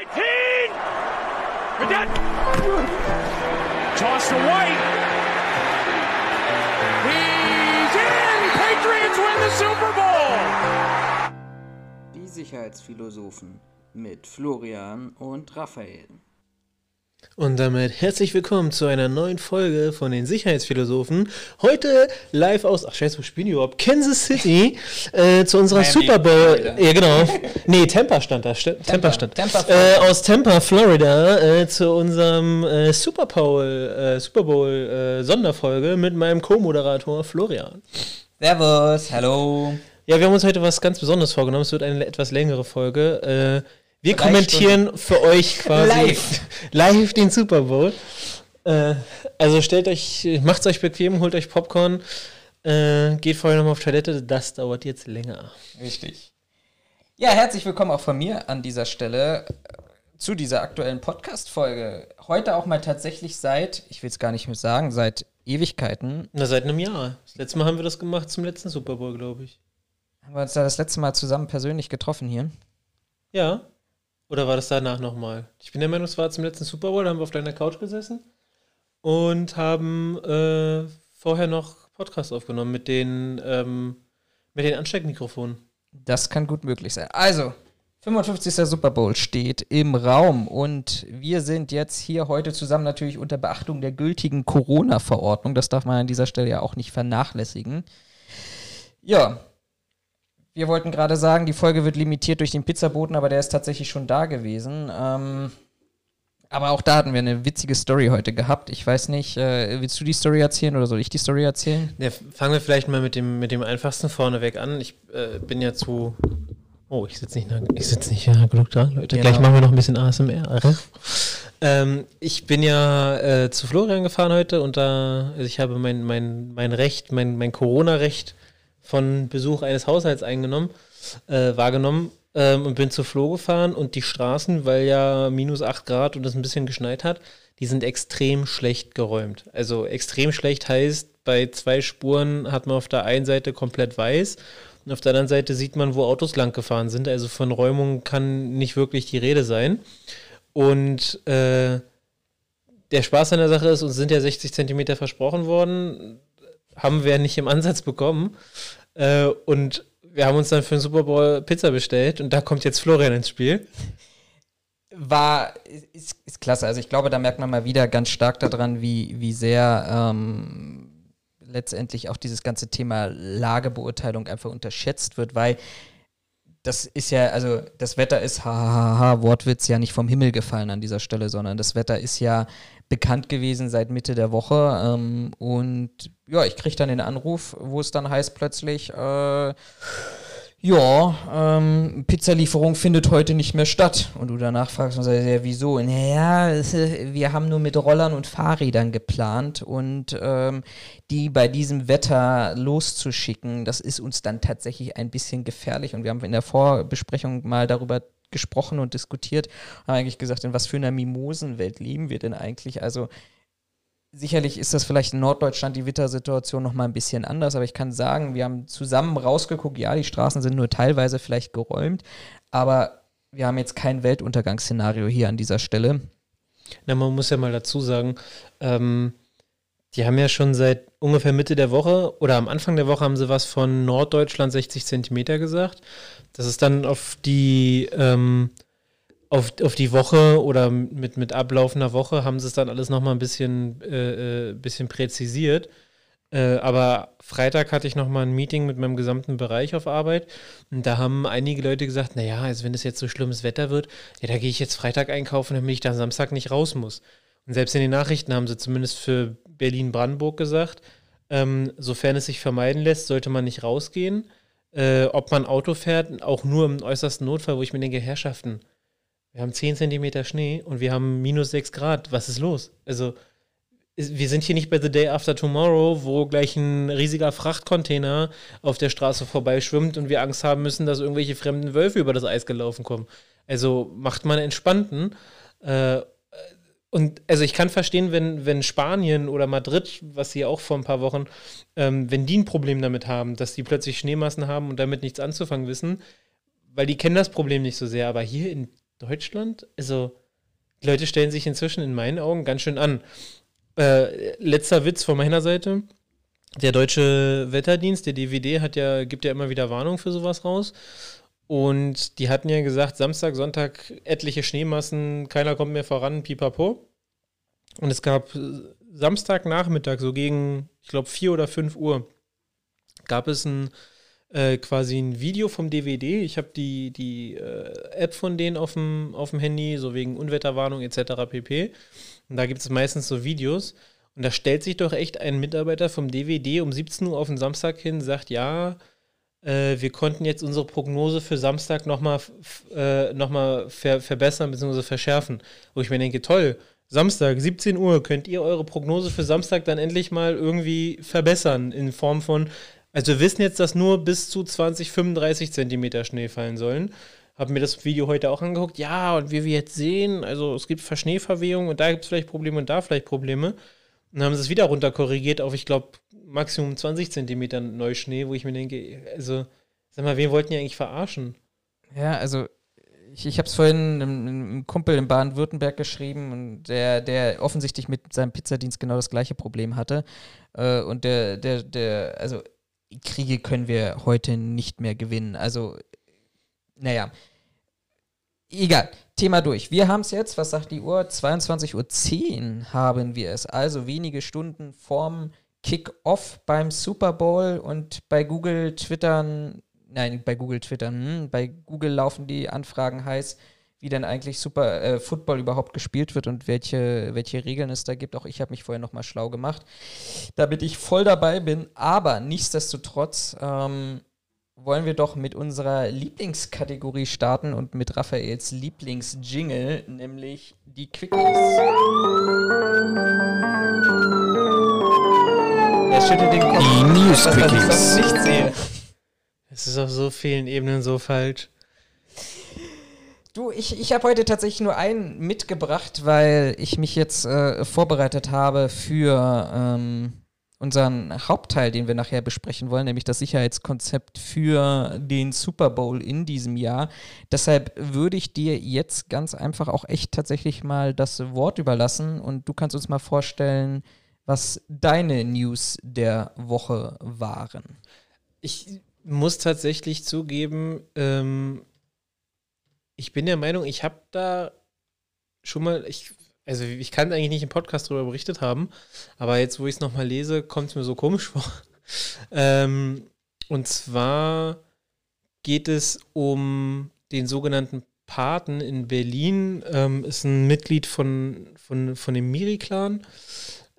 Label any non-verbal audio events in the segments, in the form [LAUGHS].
18! Cadet! Toss to White. He's in! Patriots win the Super Bowl! Die Sicherheitsphilosophen mit Florian und Raphael. Und damit herzlich willkommen zu einer neuen Folge von den Sicherheitsphilosophen. Heute live aus, ach scheiße, wo spielen die überhaupt? Kansas City [LAUGHS] äh, zu unserer Miami, Super Bowl. Florida. Ja, genau. [LAUGHS] Nee, Tampa stand da. St Tampa stand. Tampa, äh, aus Tampa, Florida, äh, zu unserem äh, Super Bowl, äh, Super Bowl äh, Sonderfolge mit meinem Co-Moderator Florian. Servus, hallo. Ja, wir haben uns heute was ganz Besonderes vorgenommen. Es wird eine etwas längere Folge. Äh, wir kommentieren für euch quasi Live. live den Super Bowl. Äh, also stellt euch, macht's euch bequem, holt euch Popcorn, äh, geht vorher nochmal auf Toilette. Das dauert jetzt länger. Richtig. Ja, herzlich willkommen auch von mir an dieser Stelle äh, zu dieser aktuellen Podcast-Folge. Heute auch mal tatsächlich seit, ich will es gar nicht mehr sagen, seit Ewigkeiten. Na, seit einem Jahr. Das letzte Mal haben wir das gemacht zum letzten Super Bowl, glaube ich. Haben wir uns da das letzte Mal zusammen persönlich getroffen hier. Ja. Oder war das danach nochmal? Ich bin der Meinung, es war zum letzten Super Bowl, da haben wir auf deiner Couch gesessen und haben äh, vorher noch Podcast aufgenommen mit den, ähm, mit den Ansteckmikrofonen. Das kann gut möglich sein. Also, 55. Super Bowl steht im Raum und wir sind jetzt hier heute zusammen natürlich unter Beachtung der gültigen Corona-Verordnung. Das darf man an dieser Stelle ja auch nicht vernachlässigen. Ja, wir wollten gerade sagen, die Folge wird limitiert durch den Pizzaboten, aber der ist tatsächlich schon da gewesen. Ähm, aber auch da hatten wir eine witzige Story heute gehabt. Ich weiß nicht, äh, willst du die Story erzählen oder soll ich die Story erzählen? Ja, fangen wir vielleicht mal mit dem, mit dem einfachsten vorneweg an. Ich äh, bin ja zu. Oh, ich sitze nicht, nah- ich sitz nicht nah genug da, Leute. Genau. Gleich machen wir noch ein bisschen ASMR. ähm, ich bin ja äh, zu Florian gefahren heute und da, also ich habe mein, mein, mein Recht, mein, mein Corona-Recht von Besuch eines Haushalts eingenommen, äh, wahrgenommen ähm, und bin zu Flo gefahren und die Straßen, weil ja minus 8 Grad und es ein bisschen geschneit hat, die sind extrem schlecht geräumt. Also extrem schlecht heißt, bei zwei Spuren hat man auf der einen Seite komplett weiß und auf der anderen Seite sieht man, wo Autos lang gefahren sind. Also von Räumung kann nicht wirklich die Rede sein. Und äh, der Spaß an der Sache ist, uns sind ja 60 Zentimeter versprochen worden, haben wir nicht im Ansatz bekommen. Äh, und wir haben uns dann für den Super Bowl Pizza bestellt und da kommt jetzt Florian ins Spiel. war, ist, ist klasse. Also ich glaube, da merkt man mal wieder ganz stark daran, wie, wie sehr ähm, letztendlich auch dieses ganze Thema Lagebeurteilung einfach unterschätzt wird, weil das ist ja, also das Wetter ist, hahaha, Wortwitz, ja nicht vom Himmel gefallen an dieser Stelle, sondern das Wetter ist ja bekannt gewesen seit Mitte der Woche. Ähm, und ja, ich kriege dann den Anruf, wo es dann heißt plötzlich, äh, ja, ähm, Pizzalieferung findet heute nicht mehr statt. Und du danach fragst und sagst, ja, wieso? Naja, äh, wir haben nur mit Rollern und Fahrrädern geplant und ähm, die bei diesem Wetter loszuschicken, das ist uns dann tatsächlich ein bisschen gefährlich. Und wir haben in der Vorbesprechung mal darüber gesprochen und diskutiert, haben eigentlich gesagt, in was für einer Mimosenwelt leben wir denn eigentlich? Also Sicherlich ist das vielleicht in Norddeutschland die Wittersituation noch mal ein bisschen anders, aber ich kann sagen, wir haben zusammen rausgeguckt, ja, die Straßen sind nur teilweise vielleicht geräumt, aber wir haben jetzt kein Weltuntergangsszenario hier an dieser Stelle. Na, man muss ja mal dazu sagen, ähm, die haben ja schon seit ungefähr Mitte der Woche oder am Anfang der Woche haben sie was von Norddeutschland 60 Zentimeter gesagt. Das ist dann auf die, ähm, auf, auf die Woche oder mit, mit ablaufender Woche haben sie es dann alles nochmal ein bisschen, äh, äh, bisschen präzisiert. Äh, aber Freitag hatte ich nochmal ein Meeting mit meinem gesamten Bereich auf Arbeit und da haben einige Leute gesagt, naja, also wenn es jetzt so schlimmes Wetter wird, ja, da gehe ich jetzt Freitag einkaufen, damit ich dann Samstag nicht raus muss. Und selbst in den Nachrichten haben sie zumindest für Berlin-Brandenburg gesagt, ähm, sofern es sich vermeiden lässt, sollte man nicht rausgehen. Äh, ob man Auto fährt, auch nur im äußersten Notfall, wo ich mir denke, Herrschaften, wir haben 10 Zentimeter Schnee und wir haben minus 6 Grad. Was ist los? Also, wir sind hier nicht bei The Day After Tomorrow, wo gleich ein riesiger Frachtcontainer auf der Straße vorbeischwimmt und wir Angst haben müssen, dass irgendwelche fremden Wölfe über das Eis gelaufen kommen. Also macht man entspannten. Äh, und also ich kann verstehen, wenn, wenn Spanien oder Madrid, was sie auch vor ein paar Wochen, ähm, wenn die ein Problem damit haben, dass die plötzlich Schneemassen haben und damit nichts anzufangen wissen, weil die kennen das Problem nicht so sehr. Aber hier in Deutschland? Also, die Leute stellen sich inzwischen in meinen Augen ganz schön an. Äh, letzter Witz von meiner Seite. Der deutsche Wetterdienst, der DVD, hat ja, gibt ja immer wieder Warnung für sowas raus. Und die hatten ja gesagt, Samstag, Sonntag etliche Schneemassen, keiner kommt mehr voran, pipapo. Und es gab Samstagnachmittag, so gegen, ich glaube, 4 oder 5 Uhr, gab es ein äh, quasi ein Video vom DVD. Ich habe die, die äh, App von denen auf dem, auf dem Handy, so wegen Unwetterwarnung etc. pp. Und da gibt es meistens so Videos. Und da stellt sich doch echt ein Mitarbeiter vom DVD um 17 Uhr auf den Samstag hin, sagt, ja, äh, wir konnten jetzt unsere Prognose für Samstag nochmal äh, noch ver verbessern bzw. verschärfen. Wo ich mir denke, toll, Samstag, 17 Uhr, könnt ihr eure Prognose für Samstag dann endlich mal irgendwie verbessern in Form von, also wir wissen jetzt, dass nur bis zu 20, 35 Zentimeter Schnee fallen sollen. Haben mir das Video heute auch angeguckt. Ja, und wie wir jetzt sehen, also es gibt Schneeverwehungen und da gibt es vielleicht Probleme und da vielleicht Probleme. Und dann haben sie es wieder runterkorrigiert auf, ich glaube, Maximum 20 Zentimeter Neuschnee, wo ich mir denke, also, sag mal, wen wollten die eigentlich verarschen? Ja, also ich, ich habe es vorhin einem, einem, Kumpel in Baden-Württemberg geschrieben und der, der offensichtlich mit seinem Pizzadienst genau das gleiche Problem hatte. Äh, und der, der, der, also Kriege können wir heute nicht mehr gewinnen. Also, naja. Egal, Thema durch. Wir haben es jetzt, was sagt die Uhr? 22.10 Uhr haben wir es. Also wenige Stunden vorm Kick-Off beim Super Bowl und bei Google twittern, nein, bei Google twittern, hm, bei Google laufen die Anfragen heiß wie denn eigentlich Super äh, Football überhaupt gespielt wird und welche, welche Regeln es da gibt. Auch ich habe mich vorher nochmal schlau gemacht, damit ich voll dabei bin. Aber nichtsdestotrotz ähm, wollen wir doch mit unserer Lieblingskategorie starten und mit Raphaels Lieblingsjingle, nämlich die Quickies. Er schüttelt den Kopf. Die News Quickies. Ich nicht sehe. Es ist auf so vielen Ebenen so falsch. Du, ich, ich habe heute tatsächlich nur einen mitgebracht, weil ich mich jetzt äh, vorbereitet habe für ähm, unseren Hauptteil, den wir nachher besprechen wollen, nämlich das Sicherheitskonzept für den Super Bowl in diesem Jahr. Deshalb würde ich dir jetzt ganz einfach auch echt tatsächlich mal das Wort überlassen und du kannst uns mal vorstellen, was deine News der Woche waren. Ich muss tatsächlich zugeben, ähm, ich bin der Meinung, ich habe da schon mal, ich, also ich kann eigentlich nicht im Podcast darüber berichtet haben, aber jetzt, wo ich es nochmal lese, kommt es mir so komisch [LAUGHS] vor. ähm, und zwar geht es um den sogenannten Paten in Berlin, ähm, ist ein Mitglied von, von, von dem Miri-Clan,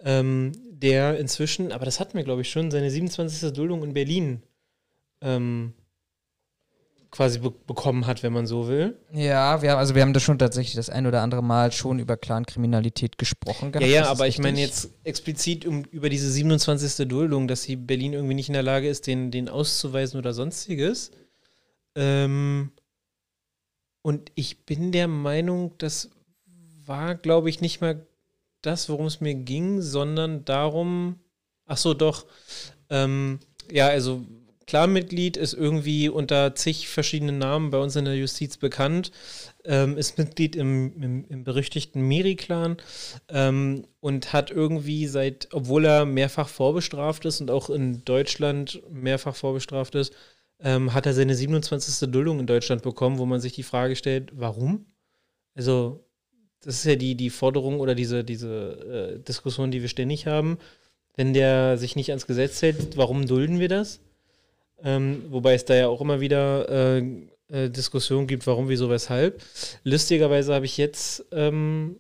ähm, der inzwischen, aber das hatten wir, glaube ich, schon, seine 27. Duldung in Berlin ähm, quasi be bekommen hat, wenn man so will. Ja, wir haben, also wir haben da schon tatsächlich das ein oder andere Mal schon über Clankriminalität gesprochen gehabt. Ja, ja, aber ich meine jetzt explizit um, über diese 27. Duldung, dass sie Berlin irgendwie nicht in der Lage ist, den, den auszuweisen oder sonstiges. Ähm, und ich bin der Meinung, das war, glaube ich, nicht mal das, worum es mir ging, sondern darum, ach so, doch, ähm, ja, also Clan-Mitglied, ist irgendwie unter zig verschiedenen Namen bei uns in der Justiz bekannt, ähm, ist Mitglied im, im, im berüchtigten Miri-Clan ähm, und hat irgendwie seit, obwohl er mehrfach vorbestraft ist und auch in Deutschland mehrfach vorbestraft ist, ähm, hat er seine 27. Duldung in Deutschland bekommen, wo man sich die Frage stellt, warum? Also, das ist ja die, die Forderung oder diese, diese äh, Diskussion, die wir ständig haben. Wenn der sich nicht ans Gesetz hält, warum dulden wir das? Ähm, wobei es da ja auch immer wieder äh, äh, Diskussionen gibt, warum, wieso, weshalb. Lustigerweise habe ich jetzt ähm,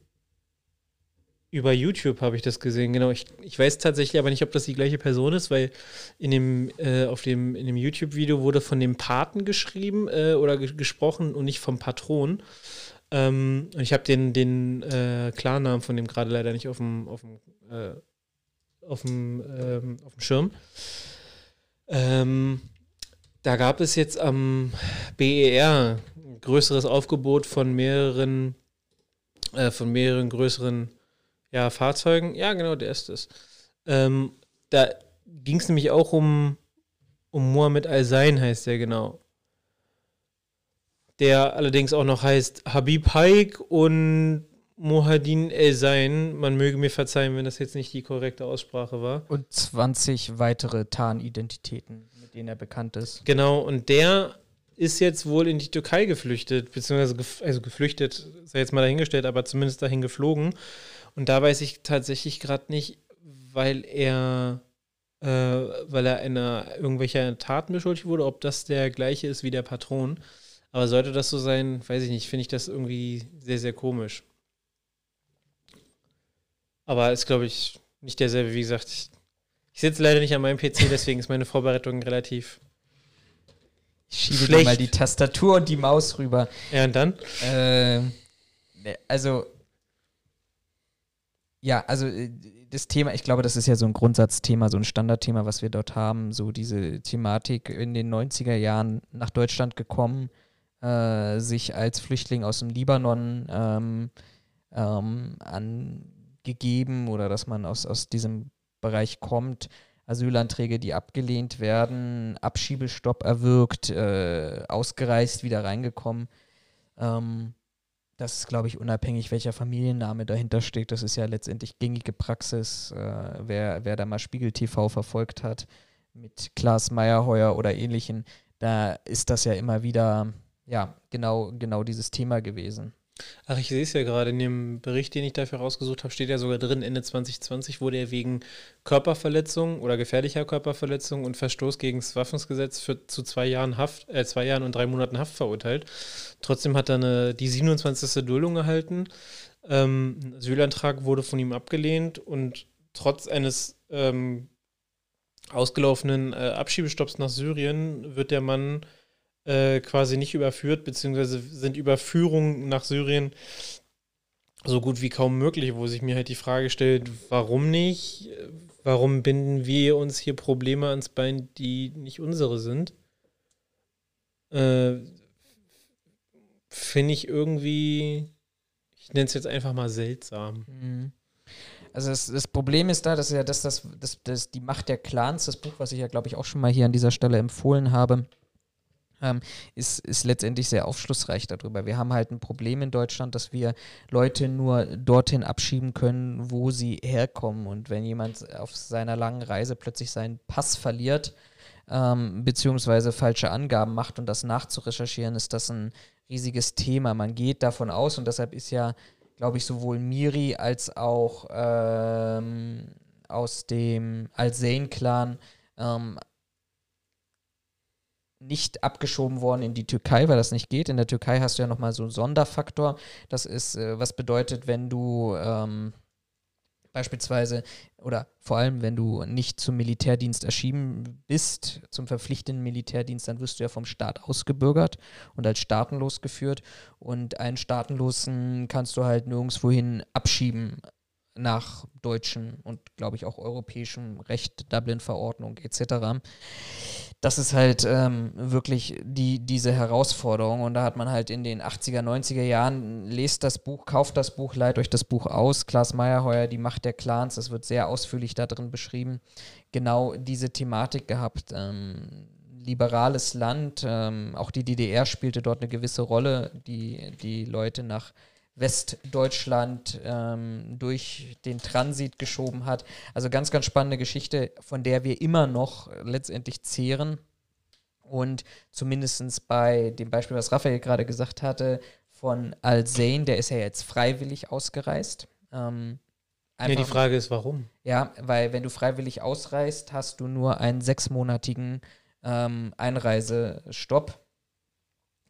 über YouTube habe ich das gesehen, genau. Ich, ich weiß tatsächlich aber nicht, ob das die gleiche Person ist, weil in dem, äh, auf dem, in dem YouTube-Video wurde von dem Paten geschrieben äh, oder gesprochen und nicht vom Patron. Ähm, und ich habe den, den äh, Klarnamen von dem gerade leider nicht auf dem, auf dem, äh, auf dem, ähm, auf dem Schirm. Ähm, da gab es jetzt am BER ein größeres Aufgebot von mehreren, äh, von mehreren größeren ja, Fahrzeugen. Ja, genau, der ist es. Ähm, da ging es nämlich auch um, um Mohammed Al-Sein, heißt der genau. der allerdings auch noch heißt Habib Haik und Mohadin El-Sein. Man möge mir verzeihen, wenn das jetzt nicht die korrekte Aussprache war. Und 20 weitere Tarnidentitäten, denen er bekannt ist. Genau, und der ist jetzt wohl in die Türkei geflüchtet, beziehungsweise gef also geflüchtet, sei jetzt mal dahingestellt, aber zumindest dahin geflogen. Und da weiß ich tatsächlich gerade nicht, weil er, äh, weil er einer irgendwelcher Taten beschuldigt wurde, ob das der gleiche ist wie der Patron. Aber sollte das so sein, weiß ich nicht, finde ich das irgendwie sehr, sehr komisch. Aber ist, glaube ich, nicht derselbe. Wie gesagt, ich, sitze leider nicht an meinem PC, deswegen ist meine Vorbereitung relativ. Ich schiebe dir mal die Tastatur und die Maus rüber. Ja, und dann? Äh, also, ja, also äh, das Thema, ich glaube, das ist ja so ein Grundsatzthema, so ein Standardthema, was wir dort haben. So diese Thematik in den 90er Jahren nach Deutschland gekommen, äh, sich als Flüchtling aus dem Libanon ähm, ähm, angegeben oder dass man aus, aus diesem Bereich kommt. Asylanträge, die abgelehnt werden, Abschiebestopp erwirkt, äh, ausgereist, wieder reingekommen. Ähm, das ist, glaube ich, unabhängig, welcher Familienname dahinter steht. Das ist ja letztendlich gängige Praxis. Äh, wer, wer da mal Spiegel TV verfolgt hat mit Klaas Meyerheuer oder ähnlichen, da ist das ja immer wieder, ja, genau, genau dieses Thema gewesen. Ach, ich sehe es ja gerade in dem Bericht, den ich dafür rausgesucht habe, steht ja sogar drin, Ende 2020 wurde er wegen Körperverletzung oder gefährlicher Körperverletzung und Verstoß gegen das Waffensgesetz für, zu zwei Jahren Haft, äh, zwei Jahren und drei Monaten Haft verurteilt. Trotzdem hat er eine, die 27. Duldung erhalten. Ähm, ein Asylantrag wurde von ihm abgelehnt und trotz eines ähm, ausgelaufenen äh, Abschiebestopps nach Syrien wird der Mann äh, quasi nicht überführt, beziehungsweise sind Überführungen nach Syrien so gut wie kaum möglich, wo sich mir halt die Frage stellt, warum nicht? Warum binden wir uns hier Probleme ans Bein, die nicht unsere sind? Äh, Finde ich irgendwie, ich nenne es jetzt einfach mal seltsam. Mhm. Also das, das, Problem ist da, dass ja das, das, das, das, die Macht der Clans, das Buch, was ich ja, glaube ich, auch schon mal hier an dieser Stelle empfohlen habe, ähm, ist, ist letztendlich sehr aufschlussreich darüber. Wir haben halt ein Problem in Deutschland, dass wir Leute nur dorthin abschieben können, wo sie herkommen. Und wenn jemand auf seiner langen Reise plötzlich seinen Pass verliert, ähm, beziehungsweise falsche Angaben macht und das nachzurecherchieren, ist das ein riesiges Thema. Man geht davon aus und deshalb ist ja, glaube ich, sowohl Miri als auch ähm, aus dem Al-Zain-Clan ähm, nicht abgeschoben worden in die Türkei, weil das nicht geht. In der Türkei hast du ja nochmal so einen Sonderfaktor. Das ist, äh, was bedeutet, wenn du ähm, beispielsweise oder vor allem, wenn du nicht zum Militärdienst erschienen bist, zum verpflichtenden Militärdienst, dann wirst du ja vom Staat ausgebürgert und als staatenlos geführt. Und einen Staatenlosen kannst du halt nirgendwohin abschieben nach deutschem und glaube ich auch europäischem Recht, Dublin-Verordnung etc das ist halt ähm, wirklich die, diese Herausforderung. Und da hat man halt in den 80er, 90er Jahren, lest das Buch, kauft das Buch, leiht euch das Buch aus. Klaas Meyerheuer, Die Macht der Clans, das wird sehr ausführlich da drin beschrieben. Genau diese Thematik gehabt. Ähm, liberales Land, ähm, auch die DDR spielte dort eine gewisse Rolle, die die Leute nach Westdeutschland ähm, durch den Transit geschoben hat. Also ganz, ganz spannende Geschichte, von der wir immer noch letztendlich zehren. Und zumindest bei dem Beispiel, was Raphael gerade gesagt hatte, von Al-Zain, der ist ja jetzt freiwillig ausgereist. Ähm, ja, die Frage ist, warum? Ja, weil wenn du freiwillig ausreist, hast du nur einen sechsmonatigen ähm, Einreisestopp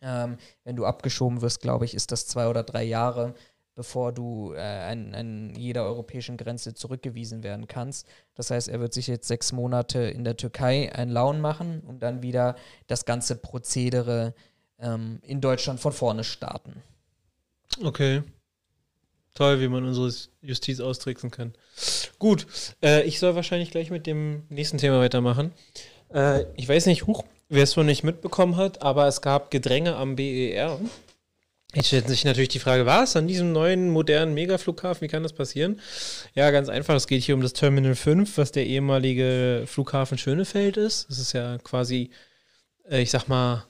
ähm, wenn du abgeschoben wirst, glaube ich, ist das zwei oder drei Jahre, bevor du äh, an, an jeder europäischen Grenze zurückgewiesen werden kannst. Das heißt, er wird sich jetzt sechs Monate in der Türkei einen Laun machen und dann wieder das ganze Prozedere ähm, in Deutschland von vorne starten. Okay. Toll, wie man unsere Justiz austricksen kann. Gut, äh, ich soll wahrscheinlich gleich mit dem nächsten Thema weitermachen. Äh, ich weiß nicht, huch, wer es wohl nicht mitbekommen hat, aber es gab Gedränge am BER. Jetzt stellt sich natürlich die Frage, was an diesem neuen modernen Megaflughafen, wie kann das passieren? Ja, ganz einfach, es geht hier um das Terminal 5, was der ehemalige Flughafen Schönefeld ist. Das ist ja quasi, äh, ich sag mal,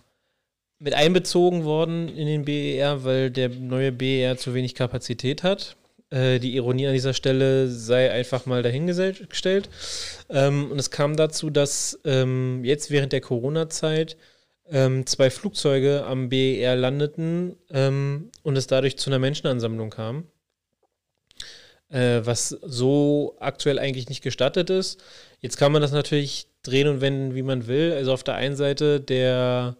mit einbezogen worden in den BER, weil der neue BER zu wenig Kapazität hat. Äh, die Ironie an dieser Stelle sei einfach mal dahingestellt. Ähm, und es kam dazu, dass ähm, jetzt während der Corona-Zeit ähm, zwei Flugzeuge am BER landeten ähm, und es dadurch zu einer Menschenansammlung kam. Äh, was so aktuell eigentlich nicht gestattet ist. Jetzt kann man das natürlich drehen und wenden, wie man will. Also auf der einen Seite der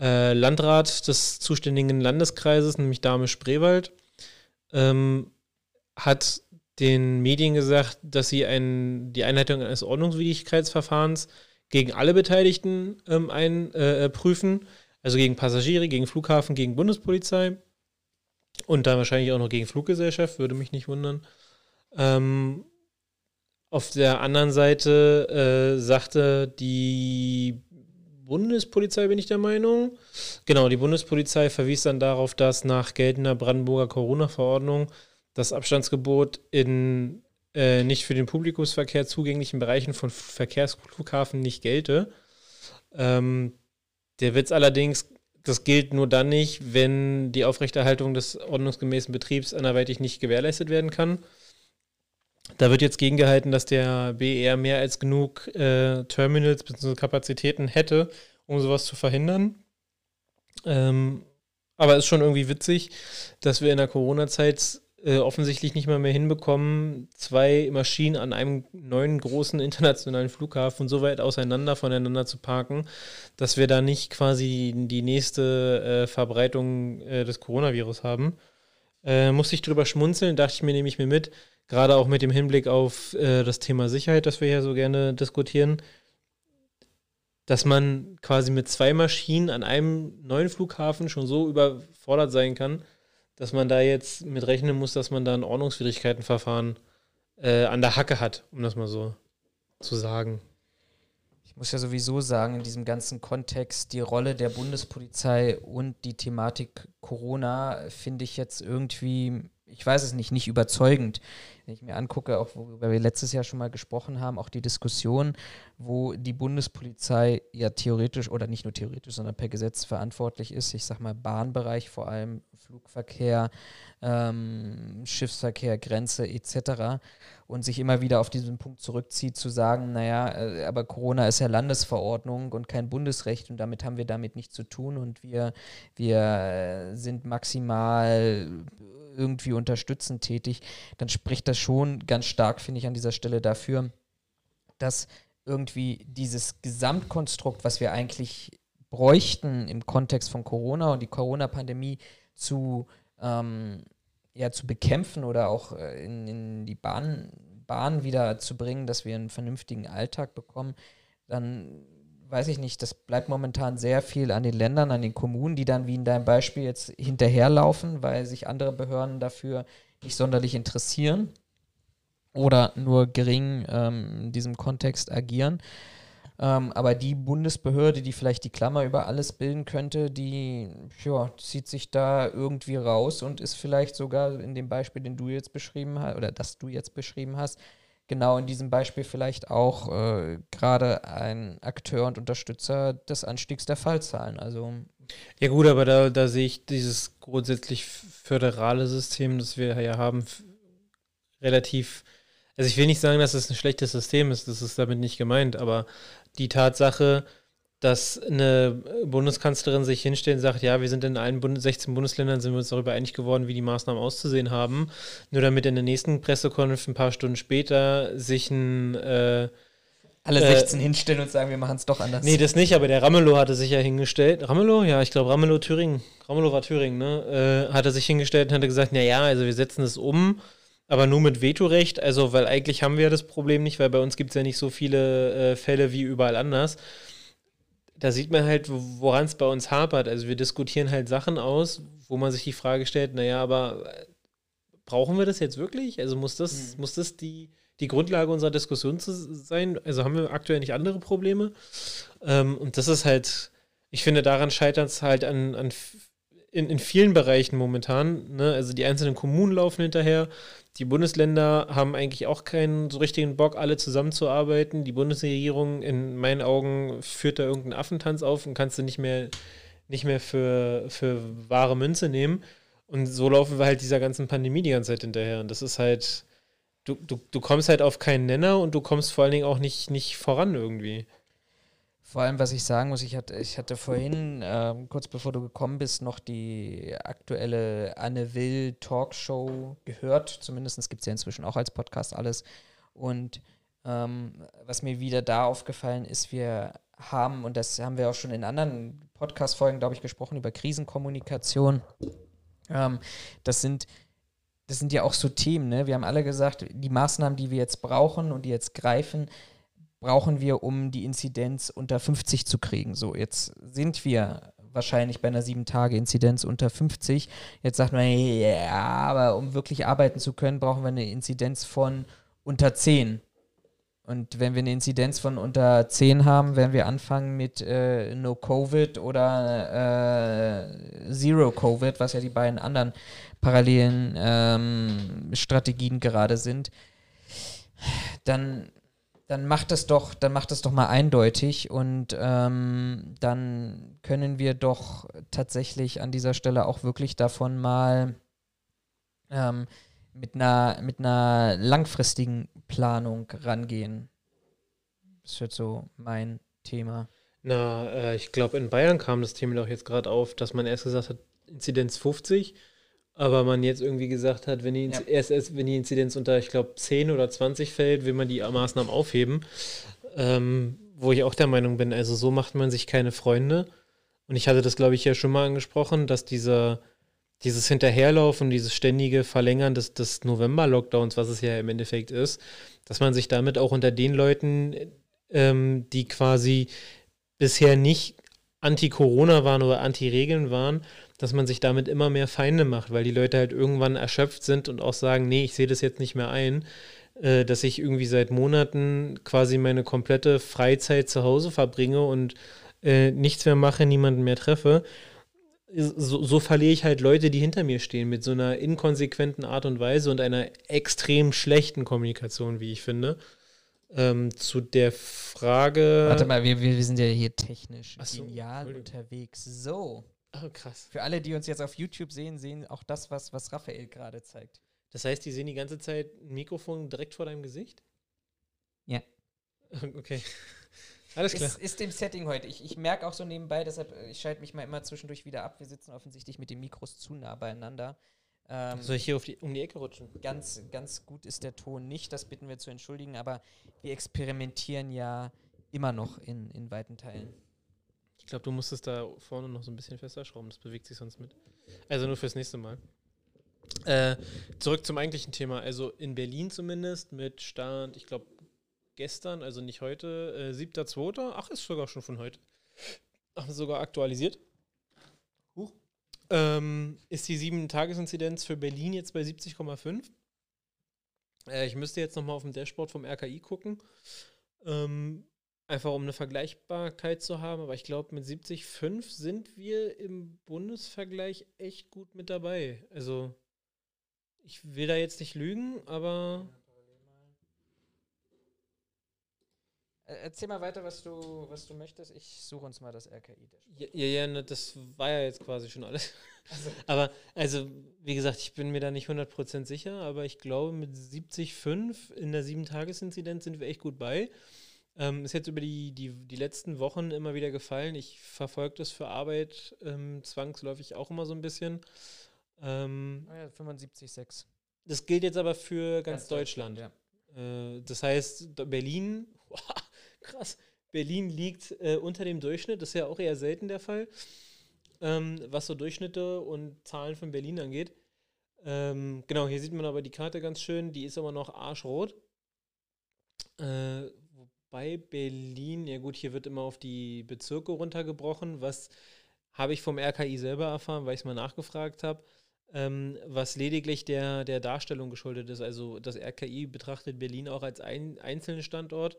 äh, Landrat des zuständigen Landeskreises, nämlich Dame Spreewald, ähm, hat den Medien gesagt, dass sie ein, die Einleitung eines Ordnungswidrigkeitsverfahrens gegen alle Beteiligten ähm, einprüfen, äh, also gegen Passagiere, gegen Flughafen, gegen Bundespolizei und dann wahrscheinlich auch noch gegen Fluggesellschaft, würde mich nicht wundern. Ähm, auf der anderen Seite äh, sagte die Bundespolizei, bin ich der Meinung. Genau, die Bundespolizei verwies dann darauf, dass nach geltender Brandenburger Corona-Verordnung das Abstandsgebot in äh, nicht für den Publikumsverkehr zugänglichen Bereichen von Verkehrsflughafen nicht gelte. Ähm, der Witz allerdings, das gilt nur dann nicht, wenn die Aufrechterhaltung des ordnungsgemäßen Betriebs anderweitig nicht gewährleistet werden kann. Da wird jetzt gegengehalten, dass der BER mehr als genug äh, Terminals bzw. Kapazitäten hätte, um sowas zu verhindern. Ähm, aber es ist schon irgendwie witzig, dass wir in der Corona-Zeit äh, offensichtlich nicht mal mehr hinbekommen, zwei Maschinen an einem neuen großen internationalen Flughafen so weit auseinander voneinander zu parken, dass wir da nicht quasi die nächste äh, Verbreitung äh, des Coronavirus haben. Äh, musste ich drüber schmunzeln, dachte ich mir, nehme ich mir mit, gerade auch mit dem Hinblick auf äh, das Thema Sicherheit, das wir hier so gerne diskutieren, dass man quasi mit zwei Maschinen an einem neuen Flughafen schon so überfordert sein kann, dass man da jetzt mit rechnen muss, dass man da ein Ordnungswidrigkeitenverfahren äh, an der Hacke hat, um das mal so zu sagen. Ich muss ja sowieso sagen, in diesem ganzen Kontext, die Rolle der Bundespolizei und die Thematik Corona finde ich jetzt irgendwie, ich weiß es nicht, nicht überzeugend. Wenn ich mir angucke, auch worüber wir letztes Jahr schon mal gesprochen haben, auch die Diskussion, wo die Bundespolizei ja theoretisch oder nicht nur theoretisch, sondern per Gesetz verantwortlich ist, ich sag mal Bahnbereich vor allem Flugverkehr, ähm, Schiffsverkehr, Grenze etc. und sich immer wieder auf diesen Punkt zurückzieht, zu sagen, naja, äh, aber Corona ist ja Landesverordnung und kein Bundesrecht und damit haben wir damit nichts zu tun und wir, wir äh, sind maximal irgendwie unterstützend tätig, dann spricht das schon ganz stark, finde ich, an dieser Stelle dafür, dass irgendwie dieses Gesamtkonstrukt, was wir eigentlich bräuchten im Kontext von Corona und die Corona-Pandemie zu, ähm, ja, zu bekämpfen oder auch äh, in, in die Bahn, Bahn wieder zu bringen, dass wir einen vernünftigen Alltag bekommen, dann weiß ich nicht, das bleibt momentan sehr viel an den Ländern, an den Kommunen, die dann wie in deinem Beispiel jetzt hinterherlaufen, weil sich andere Behörden dafür nicht sonderlich interessieren oder nur gering ähm, in diesem Kontext agieren. Ähm, aber die Bundesbehörde, die vielleicht die Klammer über alles bilden könnte, die ja, zieht sich da irgendwie raus und ist vielleicht sogar in dem Beispiel, den du jetzt beschrieben hast, oder das du jetzt beschrieben hast, genau in diesem Beispiel vielleicht auch äh, gerade ein Akteur und Unterstützer des Anstiegs der Fallzahlen. Also ja gut, aber da, da sehe ich dieses grundsätzlich föderale System, das wir ja haben, relativ also ich will nicht sagen, dass es ein schlechtes System ist, das ist damit nicht gemeint, aber die Tatsache, dass eine Bundeskanzlerin sich hinstellt und sagt, ja, wir sind in allen Bund 16 Bundesländern, sind wir uns darüber einig geworden, wie die Maßnahmen auszusehen haben, nur damit in der nächsten Pressekonferenz ein paar Stunden später sich ein äh, alle 16 äh, hinstellen und sagen, wir machen es doch anders. Nee, das nicht, aber der Ramelow hatte sich ja hingestellt. Ramelow? Ja, ich glaube Ramelow Thüringen. Ramelow war Thüringen, ne? Äh, hatte sich hingestellt und hatte gesagt, naja, also wir setzen es um aber nur mit Vetorecht, also weil eigentlich haben wir das Problem nicht, weil bei uns gibt es ja nicht so viele äh, Fälle wie überall anders. Da sieht man halt, woran es bei uns hapert. Also wir diskutieren halt Sachen aus, wo man sich die Frage stellt, naja, aber äh, brauchen wir das jetzt wirklich? Also muss das, mhm. muss das die, die Grundlage unserer Diskussion zu sein? Also haben wir aktuell nicht andere Probleme? Ähm, und das ist halt, ich finde, daran scheitert es halt an, an in, in vielen Bereichen momentan. Ne? Also die einzelnen Kommunen laufen hinterher. Die Bundesländer haben eigentlich auch keinen so richtigen Bock, alle zusammenzuarbeiten. Die Bundesregierung in meinen Augen führt da irgendeinen Affentanz auf und kannst du nicht mehr nicht mehr für, für wahre Münze nehmen. Und so laufen wir halt dieser ganzen Pandemie die ganze Zeit hinterher. Und das ist halt, du, du, du kommst halt auf keinen Nenner und du kommst vor allen Dingen auch nicht, nicht voran irgendwie. Vor allem, was ich sagen muss, ich hatte, ich hatte vorhin, äh, kurz bevor du gekommen bist, noch die aktuelle Anne Will Talkshow gehört. Zumindest gibt es ja inzwischen auch als Podcast alles. Und ähm, was mir wieder da aufgefallen ist, wir haben, und das haben wir auch schon in anderen Podcast-Folgen, glaube ich, gesprochen, über Krisenkommunikation. Ähm, das sind das sind ja auch so Themen, ne? Wir haben alle gesagt, die Maßnahmen, die wir jetzt brauchen und die jetzt greifen, brauchen wir, um die Inzidenz unter 50 zu kriegen. So, jetzt sind wir wahrscheinlich bei einer 7-Tage-Inzidenz unter 50. Jetzt sagt man, ja, aber um wirklich arbeiten zu können, brauchen wir eine Inzidenz von unter 10. Und wenn wir eine Inzidenz von unter 10 haben, werden wir anfangen mit äh, No Covid oder äh, Zero Covid, was ja die beiden anderen parallelen ähm, Strategien gerade sind. Dann, dann macht das doch, dann macht das doch mal eindeutig und ähm, dann können wir doch tatsächlich an dieser Stelle auch wirklich davon mal ähm, mit einer, mit einer langfristigen Planung rangehen. Das wird so mein Thema. Na, äh, ich glaube, in Bayern kam das Thema doch jetzt gerade auf, dass man erst gesagt hat, Inzidenz 50, aber man jetzt irgendwie gesagt hat, wenn die, Ja. erst, erst wenn die Inzidenz unter, ich glaube, 10 oder 20 fällt, will man die Maßnahmen aufheben. Ähm, wo ich auch der Meinung bin, also so macht man sich keine Freunde. Und ich hatte das, glaube ich, ja schon mal angesprochen, dass dieser, dieses Hinterherlaufen, dieses ständige Verlängern des, des November-Lockdowns, was es ja im Endeffekt ist, dass man sich damit auch unter den Leuten, ähm, die quasi bisher nicht anti-Corona waren oder anti-Regeln waren, dass man sich damit immer mehr Feinde macht, weil die Leute halt irgendwann erschöpft sind und auch sagen, nee, ich sehe das jetzt nicht mehr ein, äh, dass ich irgendwie seit Monaten quasi meine komplette Freizeit zu Hause verbringe und äh, nichts mehr mache, niemanden mehr treffe. So, so verliere ich halt Leute, die hinter mir stehen, mit so einer inkonsequenten Art und Weise und einer extrem schlechten Kommunikation, wie ich finde. Ähm, zu der Frage. Warte mal, wir, wir, sind ja hier technisch Ach so, genial unterwegs. So. Oh, krass. Für alle, die uns jetzt auf YouTube sehen, sehen auch das, was, was Raphael gerade zeigt. Das heißt, die sehen die ganze Zeit ein Mikrofon direkt vor deinem Gesicht? Ja. [LAUGHS] Okay. Alles klar. Ist, ist dem Setting heute. Ich, ich merke auch so nebenbei, deshalb, äh, ich schalte mich mal immer zwischendurch wieder ab. Wir sitzen offensichtlich mit den Mikros zu nah beieinander. Ähm, Soll ich hier auf die, um die Ecke rutschen? ganz, ganz gut ist der Ton nicht, das bitten wir zu entschuldigen, aber wir experimentieren ja immer noch in, in weiten Teilen. Ich glaube, du musst es da vorne noch so ein bisschen fester schrauben, das bewegt sich sonst mit. Also nur fürs nächste Mal. Äh, zurück zum eigentlichen Thema. Also in Berlin zumindest mit Stand, ich glaube, gestern, also nicht heute, äh, 7.2. Ach, ist sogar schon von heute. Ach, sogar aktualisiert. Huch. Ähm, ist die 7-Tages-Inzidenz für Berlin jetzt bei 70,5. Äh, ich müsste jetzt nochmal auf dem Dashboard vom RKI gucken. Ähm, Einfach um eine Vergleichbarkeit zu haben, aber ich glaube, mit 70,5 sind wir im Bundesvergleich echt gut mit dabei. Also, ich will da jetzt nicht lügen, aber Äh, Erzähl mal weiter, was du, was du möchtest. Ich suche uns mal das RKI. ja, ja, ja ne, das war ja jetzt quasi schon alles. [LAUGHS] Also, [LAUGHS] Aber, also, wie gesagt, ich bin mir da nicht 100% sicher, aber ich glaube, mit 70,5 in der 7-Tages-Inzidenz sind wir echt gut bei. Ähm, ist jetzt über die, die, die letzten Wochen immer wieder gefallen. Ich verfolge das für Arbeit ähm, zwangsläufig auch immer so ein bisschen. Ähm, ah ja, 75,6. das gilt jetzt aber für ganz, Deutschland. Ja. Äh, das heißt, Berlin, [LAUGHS] krass, Berlin liegt äh, unter dem Durchschnitt, das ist ja auch eher selten der Fall, ähm, was so Durchschnitte und Zahlen von Berlin angeht. Ähm, genau, hier sieht man aber die Karte ganz schön, die ist aber noch arschrot. Äh, wobei Berlin, ja gut, hier wird immer auf die Bezirke runtergebrochen, was habe ich vom RKI selber erfahren, weil ich es mal nachgefragt habe ähm, was lediglich der, der Darstellung geschuldet ist. Also das RKI betrachtet Berlin auch als ein, einzelnen Standort,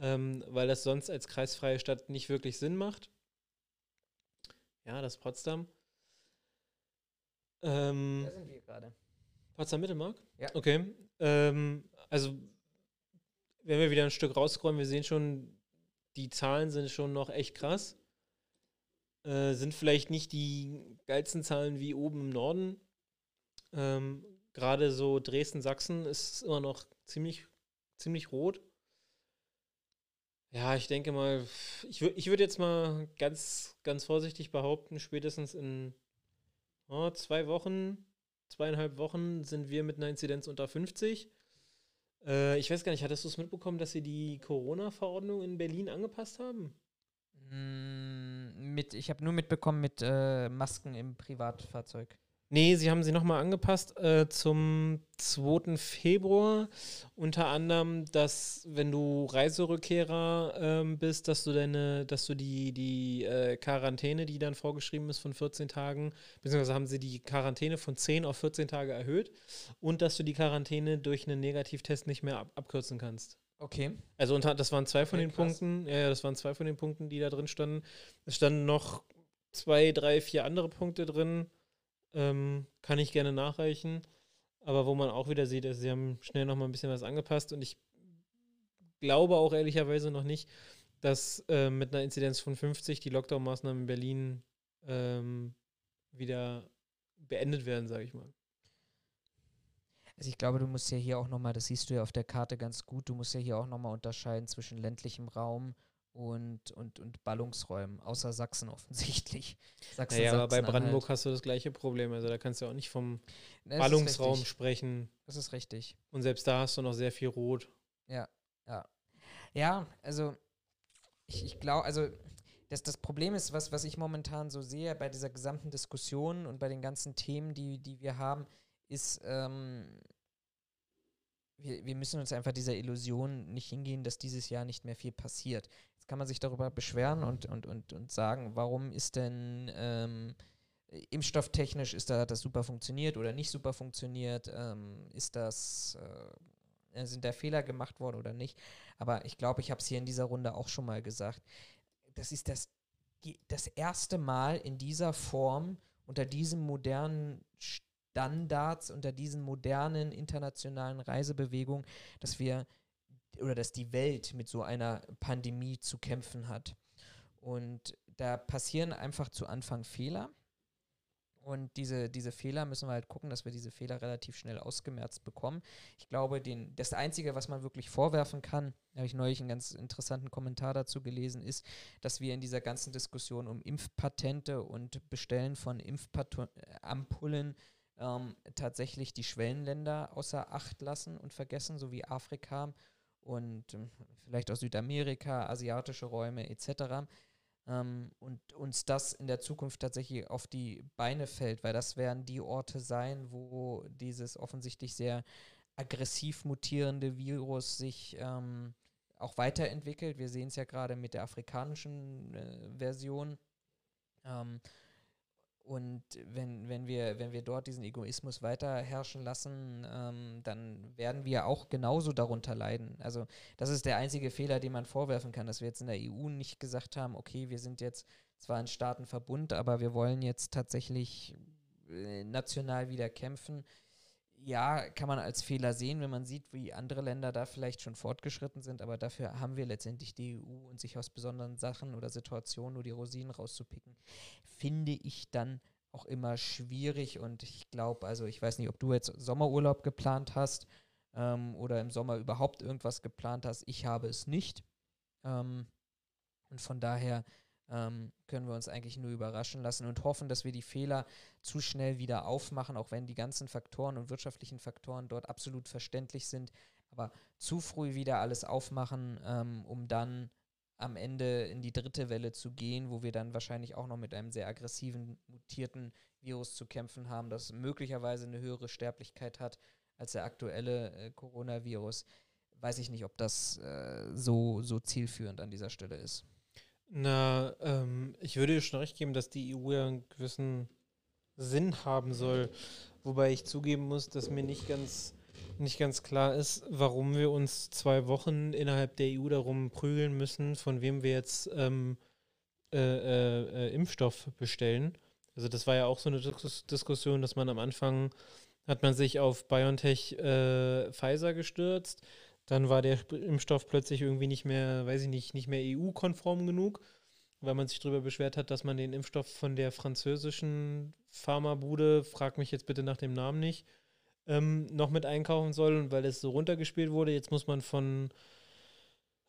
ähm, weil das sonst als kreisfreie Stadt nicht wirklich Sinn macht. Ja, das ist Potsdam. Ähm, Da sind wir gerade. Potsdam Mittelmark? Ja. Okay. Ähm, also, wenn wir wieder ein Stück rausscrollen, wir sehen schon, die Zahlen sind schon noch echt krass. Äh, sind vielleicht nicht die geilsten Zahlen wie oben im Norden. Ähm, Gerade so Dresden-Sachsen ist immer noch ziemlich, ziemlich rot. Ja, ich denke mal, ich, ich würde jetzt mal ganz, ganz vorsichtig behaupten, spätestens in oh, zwei Wochen, zweieinhalb Wochen sind wir mit einer Inzidenz unter 50. Äh, ich weiß gar nicht, hattest du es mitbekommen, dass sie die Corona-Verordnung in Berlin angepasst haben? Mm, Mit, ich habe nur mitbekommen mit äh, Masken im Privatfahrzeug. Nee, sie haben sie nochmal angepasst äh, zum 2. Februar. Unter anderem, dass wenn du Reiserückkehrer ähm, bist, dass du deine, dass du die, die äh, Quarantäne, die dann vorgeschrieben ist von 14 Tagen, beziehungsweise haben sie die Quarantäne von 10 auf 14 Tage erhöht und dass du die Quarantäne durch einen Negativtest nicht mehr ab abkürzen kannst. Okay. Also unter, das waren zwei von Okay, den krass. Punkten, ja, ja, das waren zwei von den Punkten, die da drin standen. Es standen noch zwei, drei, vier andere Punkte drin. Ähm, kann ich gerne nachreichen. Aber wo man auch wieder sieht, also sie haben schnell noch mal ein bisschen was angepasst und ich glaube auch ehrlicherweise noch nicht, dass äh, mit einer Inzidenz von 50 die Lockdown-Maßnahmen in Berlin ähm, wieder beendet werden, sage ich mal. Also ich glaube, du musst ja hier auch nochmal, das siehst du ja auf der Karte ganz gut, du musst ja hier auch nochmal unterscheiden zwischen ländlichem Raum und, und, und Ballungsräumen, außer Sachsen offensichtlich. [LAUGHS] Sachsen, Naja, aber bei. Brandenburg hast du das gleiche Problem. Also da kannst du auch nicht vom ist Ballungsraum sprechen. Das ist richtig. Und selbst da hast du noch sehr viel Rot. Ja, ja. Ja, also ich, ich glaube, also das, das Problem ist, was, was ich momentan so sehe bei dieser gesamten Diskussion und bei den ganzen Themen, die, die wir haben, ist, ähm, wir, wir müssen uns einfach dieser Illusion nicht hingehen, dass dieses Jahr nicht mehr viel passiert. Kann man sich darüber beschweren und, und, und, und sagen, warum ist denn ähm, impfstofftechnisch, ist da das super funktioniert oder nicht super funktioniert? Ähm, ist das, äh, sind da Fehler gemacht worden oder nicht? Aber ich glaube, ich habe es hier in dieser Runde auch schon mal gesagt. Das ist das, das erste Mal in dieser Form unter diesen modernen Standards, unter diesen modernen internationalen Reisebewegungen, dass wir oder dass die Welt mit so einer Pandemie zu kämpfen hat. Und da passieren einfach zu Anfang Fehler. Und diese, diese Fehler müssen wir halt gucken, dass wir diese Fehler relativ schnell ausgemerzt bekommen. Ich glaube, den, das Einzige, was man wirklich vorwerfen kann, habe ich neulich einen ganz interessanten Kommentar dazu gelesen, ist, dass wir in dieser ganzen Diskussion um Impfpatente und Bestellen von Impfampullen ähm, tatsächlich die Schwellenländer außer Acht lassen und vergessen, so wie Afrika und ähm, vielleicht auch Südamerika, asiatische Räume etc. Ähm, und uns das in der Zukunft tatsächlich auf die Beine fällt, weil das werden die Orte sein, wo dieses offensichtlich sehr aggressiv mutierende Virus sich ähm, auch weiterentwickelt. Wir sehen es ja gerade mit der afrikanischen äh, Version. Ähm, und wenn, wenn, wir, wenn wir dort diesen Egoismus weiter herrschen lassen, ähm, dann werden wir auch genauso darunter leiden. Also das ist der einzige Fehler, den man vorwerfen kann, dass wir jetzt in der EU nicht gesagt haben, okay, wir sind jetzt zwar ein Staatenverbund, aber wir wollen jetzt tatsächlich äh, national wieder kämpfen. Ja, kann man als Fehler sehen, wenn man sieht, wie andere Länder da vielleicht schon fortgeschritten sind, aber dafür haben wir letztendlich die EU und sich aus besonderen Sachen oder Situationen nur die Rosinen rauszupicken, finde ich dann auch immer schwierig und ich glaube, also ich weiß nicht, ob du jetzt Sommerurlaub geplant hast ähm, oder im Sommer überhaupt irgendwas geplant hast. Ich habe es nicht. Ähm, und von daher ähm, können wir uns eigentlich nur überraschen lassen und hoffen, dass wir die Fehler zu schnell wieder aufmachen, auch wenn die ganzen Faktoren und wirtschaftlichen Faktoren dort absolut verständlich sind, aber zu früh wieder alles aufmachen, ähm, um dann am Ende in die dritte Welle zu gehen, wo wir dann wahrscheinlich auch noch mit einem sehr aggressiven, mutierten Virus zu kämpfen haben, das möglicherweise eine höhere Sterblichkeit hat als der aktuelle äh, Coronavirus. Weiß ich nicht, ob das äh, so, so zielführend an dieser Stelle ist. Na, ähm, ich würde dir schon recht geben, dass die EU ja einen gewissen Sinn haben soll. Wobei ich zugeben muss, dass mir nicht ganz, nicht ganz klar ist, warum wir uns zwei Wochen innerhalb der EU darum prügeln müssen, von wem wir jetzt ähm, äh, äh, äh, Impfstoff bestellen. Also das war ja auch so eine Dis Diskussion, dass man am Anfang hat man sich auf BioNTech äh, Pfizer gestürzt. Dann war der Impfstoff plötzlich irgendwie nicht mehr, weiß ich nicht, nicht mehr EU-konform genug. weil man sich darüber beschwert hat, dass man den Impfstoff von der französischen Pharmabude, frag mich jetzt bitte nach dem Namen nicht, ähm, noch mit einkaufen soll und weil es so runtergespielt wurde, jetzt muss man von,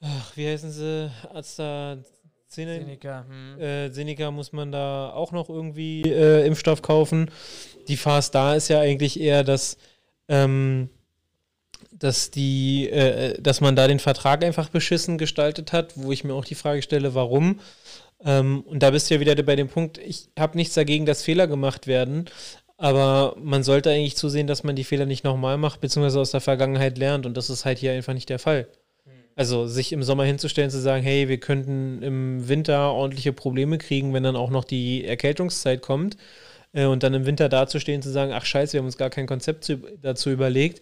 ach, wie heißen sie, AstraZeneca, Seneca, hm. äh, Seneca muss man da auch noch irgendwie äh, Impfstoff kaufen. Die Farce da ist ja eigentlich eher, dass, ähm, dass die, äh, dass man da den Vertrag einfach beschissen gestaltet hat, wo ich mir auch die Frage stelle, warum. Ähm, und da bist du ja wieder bei dem Punkt, ich habe nichts dagegen, dass Fehler gemacht werden, aber man sollte eigentlich zusehen, dass man die Fehler nicht nochmal macht, beziehungsweise aus der Vergangenheit lernt. Und das ist halt hier einfach nicht der Fall. Also sich im Sommer hinzustellen, zu sagen, hey, wir könnten im Winter ordentliche Probleme kriegen, wenn dann auch noch die Erkältungszeit kommt. Äh, und dann im Winter dazustehen, zu sagen, ach scheiße, wir haben uns gar kein Konzept zu, dazu überlegt.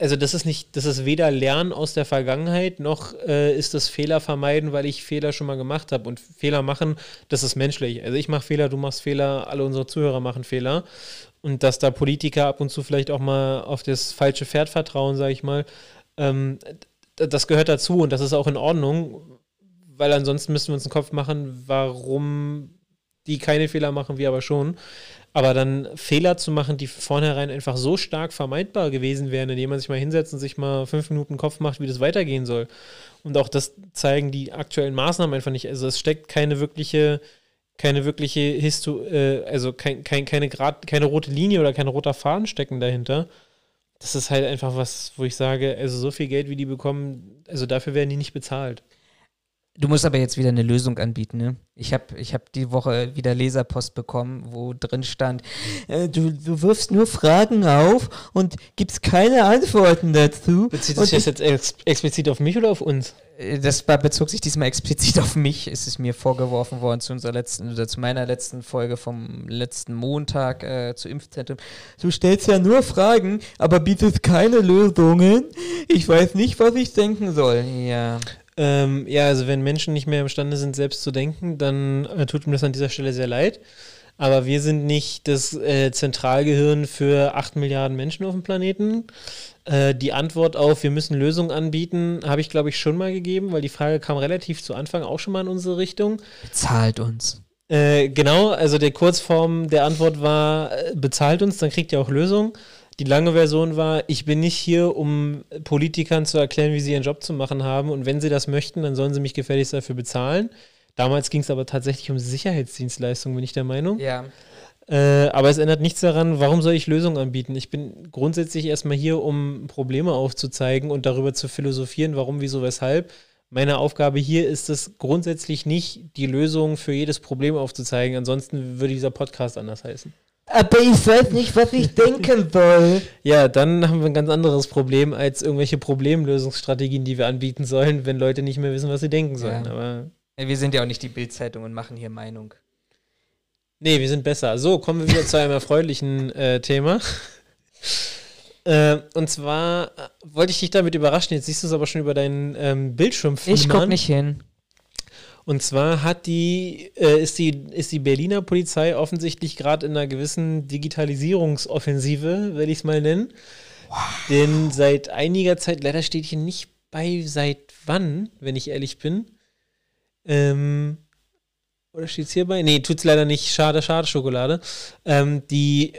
Also das ist nicht, das ist weder Lernen aus der Vergangenheit, noch äh, ist das Fehler vermeiden, weil ich Fehler schon mal gemacht habe. Und Fehler machen, das ist menschlich. Also ich mache Fehler, du machst Fehler, alle unsere Zuhörer machen Fehler. Und dass da Politiker ab und zu vielleicht auch mal auf das falsche Pferd vertrauen, sage ich mal, ähm, das gehört dazu und das ist auch in Ordnung, weil ansonsten müssen wir uns einen Kopf machen, warum die keine Fehler machen, wir aber schon. Aber dann Fehler zu machen, die vornherein einfach so stark vermeidbar gewesen wären, indem man sich mal hinsetzt und sich mal fünf Minuten Kopf macht, wie das weitergehen soll. Und auch das zeigen die aktuellen Maßnahmen einfach nicht. Also es steckt keine wirkliche, keine wirkliche Histo äh, also kein, kein, keine, Grad, keine rote Linie oder kein roter Faden stecken dahinter das ist halt einfach was, wo ich sage, also so viel Geld, wie die bekommen, also dafür werden die nicht bezahlt. Du musst aber jetzt wieder eine Lösung anbieten, ne? Ich habe ich hab die Woche wieder Leserpost bekommen, wo drin stand, äh, du, du wirfst nur Fragen auf und gibst keine Antworten dazu. Bezieht sich das jetzt ex explizit auf mich oder auf uns? Äh, das war, bezog sich diesmal explizit auf mich, ist es mir vorgeworfen worden zu unserer letzten, oder zu meiner letzten Folge vom letzten Montag äh, zu Impfzentrum. Du stellst ja nur Fragen, aber bietest keine Lösungen. Ich weiß nicht, was ich denken soll. Ja. Ähm, ja, also wenn Menschen nicht mehr imstande sind, selbst zu denken, dann äh, tut mir das an dieser Stelle sehr leid. Aber wir sind nicht das äh, Zentralgehirn für 8 Milliarden Menschen auf dem Planeten. Äh, die Antwort auf, wir müssen Lösungen anbieten, habe ich, glaube ich, schon mal gegeben, weil die Frage kam relativ zu Anfang auch schon mal in unsere Richtung. Bezahlt uns. Äh, genau, also der Kurzform der Antwort war, äh, bezahlt uns, dann kriegt ihr auch Lösungen. Die lange Version war, ich bin nicht hier, um Politikern zu erklären, wie sie ihren Job zu machen haben. Und wenn sie das möchten, dann sollen sie mich gefälligst dafür bezahlen. Damals ging es aber tatsächlich um Sicherheitsdienstleistungen, bin ich der Meinung. Ja. Äh, aber es ändert nichts daran, warum soll ich Lösungen anbieten? Ich bin grundsätzlich erstmal hier, um Probleme aufzuzeigen und darüber zu philosophieren, warum, wieso, weshalb. Meine Aufgabe hier ist es grundsätzlich nicht, die Lösung für jedes Problem aufzuzeigen. Ansonsten würde dieser Podcast anders heißen. Aber ich weiß nicht, was ich denken soll. Ja, dann haben wir ein ganz anderes Problem als irgendwelche Problemlösungsstrategien, die wir anbieten sollen, wenn Leute nicht mehr wissen, was sie denken sollen. Ja. Aber Wir sind ja auch nicht die Bildzeitung und machen hier Meinung. nee, wir sind besser. So, kommen wir wieder zu einem erfreulichen äh, Thema. Äh, und zwar äh, wollte ich dich damit überraschen, jetzt siehst du es aber schon über deinen ähm, Bildschirm Ich guck flimmern. nicht hin. Und zwar hat die, äh, ist die, ist die Berliner Polizei offensichtlich gerade in einer gewissen Digitalisierungsoffensive, will ich es mal nennen. Denn seit einiger Zeit, leider steht hier nicht bei, seit wann, wenn ich ehrlich bin. Ähm, oder steht es hierbei? Nee, tut's leider nicht. Schade, schade, Schokolade. Ähm, die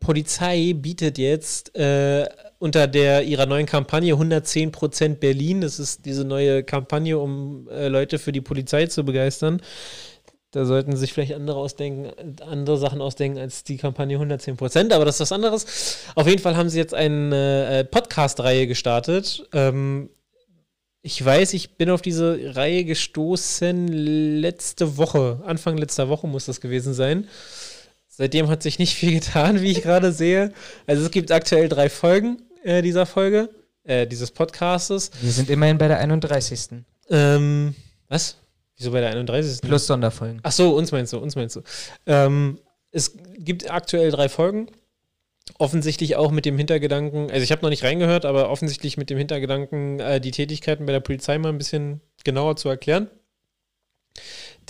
Polizei bietet jetzt äh, unter der ihrer neuen Kampagne 110% Berlin, das ist diese neue Kampagne, um äh, Leute für die Polizei zu begeistern. Da sollten sich vielleicht andere ausdenken, andere Sachen ausdenken als die Kampagne 110%, aber das ist was anderes. Auf jeden Fall haben sie jetzt eine äh, Podcast-Reihe gestartet. Ähm, ich weiß, ich bin auf diese Reihe gestoßen letzte Woche, Anfang letzter Woche muss das gewesen sein. Seitdem hat sich nicht viel getan, wie ich gerade sehe. Also es gibt aktuell drei Folgen äh, dieser Folge, äh, dieses Podcastes. Wir sind immerhin bei der 31. Ähm, was? Wieso bei der 31. Plus Sonderfolgen. Ach so, uns meinst du, uns meinst du. Ähm, es gibt aktuell drei Folgen. Offensichtlich auch mit dem Hintergedanken, also ich habe noch nicht reingehört, aber offensichtlich mit dem Hintergedanken, äh, die Tätigkeiten bei der Polizei mal ein bisschen genauer zu erklären.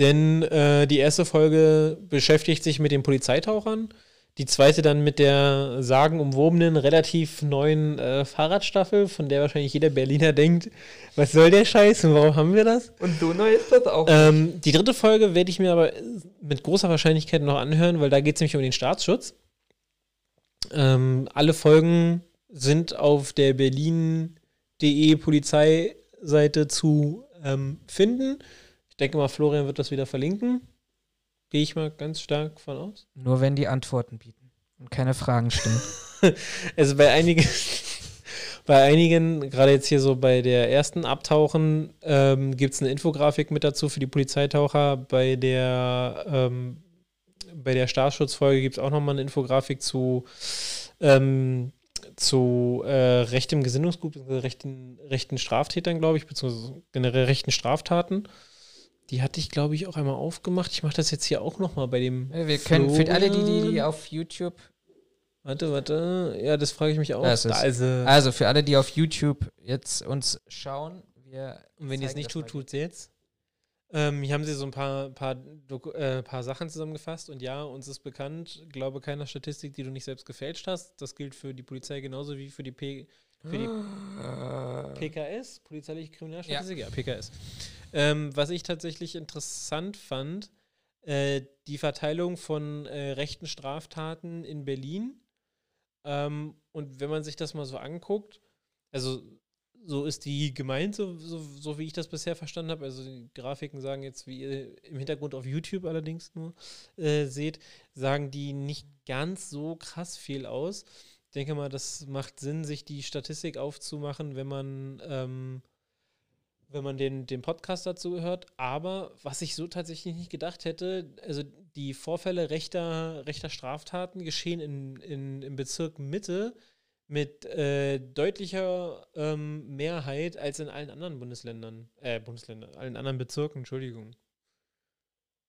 Denn äh, die erste Folge beschäftigt sich mit den Polizeitauchern. Die zweite dann mit der sagenumwobenen, relativ neuen äh, Fahrradstaffel, von der wahrscheinlich jeder Berliner denkt, was soll der Scheiß und warum haben wir das? Und so neu ist das auch. Ähm, die dritte Folge werde ich mir aber mit großer Wahrscheinlichkeit noch anhören, weil da geht es nämlich um den Staatsschutz. Ähm, alle Folgen sind auf der berlin.de Polizeiseite zu ähm, finden. Ich denke mal, Florian wird das wieder verlinken. Gehe ich mal ganz stark von aus. Nur wenn die Antworten bieten und keine Fragen stimmen. [LAUGHS] Also bei einigen, [LAUGHS] bei einigen, gerade jetzt hier so bei der ersten Abtauchen, ähm, gibt es eine Infografik mit dazu für die Polizeitaucher. Bei der, ähm, bei der Staatsschutzfolge gibt es auch nochmal eine Infografik zu, ähm, zu äh, rechtem Gesinnungsgut, rechten, rechten Straftätern, glaube ich, beziehungsweise generell rechten Straftaten. Die hatte ich, glaube ich, auch einmal aufgemacht. Ich mache das jetzt hier auch nochmal bei dem. Wir können für alle, die, die, die Florian. auf YouTube Warte, warte. Ja, das frage ich mich auch. Ist sie. Also für alle, die auf YouTube jetzt uns schauen, wir Und wenn ihr es nicht tut, tut es jetzt. Ähm, hier haben sie so ein paar, paar, Doku äh, paar Sachen zusammengefasst und ja, uns ist bekannt, glaube keiner Statistik, die du nicht selbst gefälscht hast. Das gilt für die Polizei genauso wie für die, P für die PKS, polizeiliche Kriminalstatistik, ja, PKS. Ähm, was ich tatsächlich interessant fand, äh, die Verteilung von äh, rechten Straftaten in Berlin. Ähm, und wenn man sich das mal so anguckt, also so ist die gemeint, so, so, so wie ich das bisher verstanden habe. Also die Grafiken sagen jetzt, wie ihr im Hintergrund auf YouTube allerdings nur äh, seht, sagen die nicht ganz so krass viel aus. Denke mal, das macht Sinn, sich die Statistik aufzumachen, wenn man, ähm, wenn man den, den Podcast dazu hört. Aber was ich so tatsächlich nicht gedacht hätte, also die Vorfälle rechter, rechter Straftaten geschehen in, in, im Bezirk Mitte mit äh, deutlicher ähm, Mehrheit als in allen anderen Bundesländern, äh, Bundesländern, allen anderen Bezirken, Entschuldigung.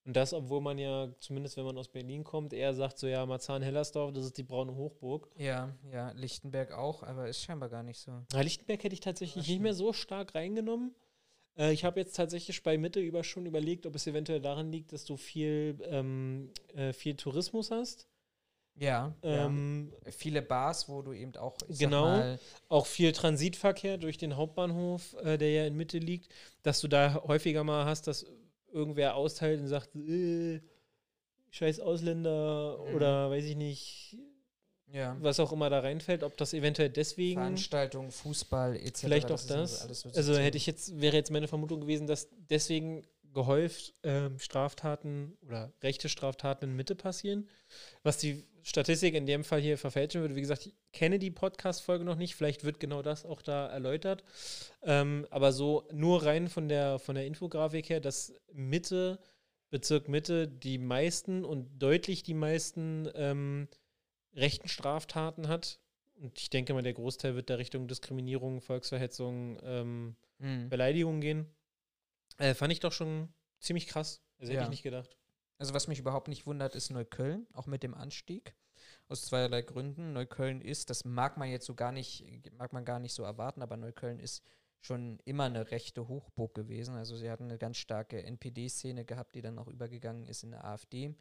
Und das, obwohl man ja, zumindest wenn man aus Berlin kommt, eher sagt so, ja, Marzahn-Hellersdorf, das ist die braune Hochburg. Ja, ja, Lichtenberg auch, aber ist scheinbar gar nicht so. Na, Lichtenberg hätte ich tatsächlich nicht mehr so stark reingenommen. Äh, ich habe jetzt tatsächlich bei Mitte über schon überlegt, ob es eventuell daran liegt, dass du viel, ähm, äh, viel Tourismus hast. Ja, Ähm, ja. viele Bars, wo du eben auch Genau. auch viel Transitverkehr durch den Hauptbahnhof, äh, der ja in Mitte liegt, dass du da häufiger mal hast, dass irgendwer austeilt und sagt, äh, scheiß Ausländer Mhm. oder weiß ich nicht, ja, was auch immer da reinfällt, ob das eventuell deswegen, Veranstaltungen, Fußball etc. vielleicht auch ja das. so also System. hätte ich jetzt, wäre jetzt meine Vermutung gewesen, dass deswegen gehäuft ähm, Straftaten oder rechte Straftaten in Mitte passieren. Was die Statistik in dem Fall hier verfälschen würde, wie gesagt, ich kenne die Podcast-Folge noch nicht, vielleicht wird genau das auch da erläutert. Ähm, aber so nur rein von der, von der Infografik her, dass Mitte, Bezirk Mitte, die meisten und deutlich die meisten ähm, rechten Straftaten hat. Und ich denke mal, der Großteil wird da Richtung Diskriminierung, Volksverhetzung, ähm, Mhm. Beleidigung gehen. Äh, fand ich doch schon ziemlich krass. Also hätte Ja. ich nicht gedacht. Also was mich überhaupt nicht wundert, ist Neukölln, auch mit dem Anstieg. Aus zweierlei Gründen. Neukölln ist, das mag man jetzt so gar nicht, mag man gar nicht so erwarten, aber Neukölln ist schon immer eine rechte Hochburg gewesen. Also sie hatten eine ganz starke NPD-Szene gehabt, die dann auch übergegangen ist in eine AfD.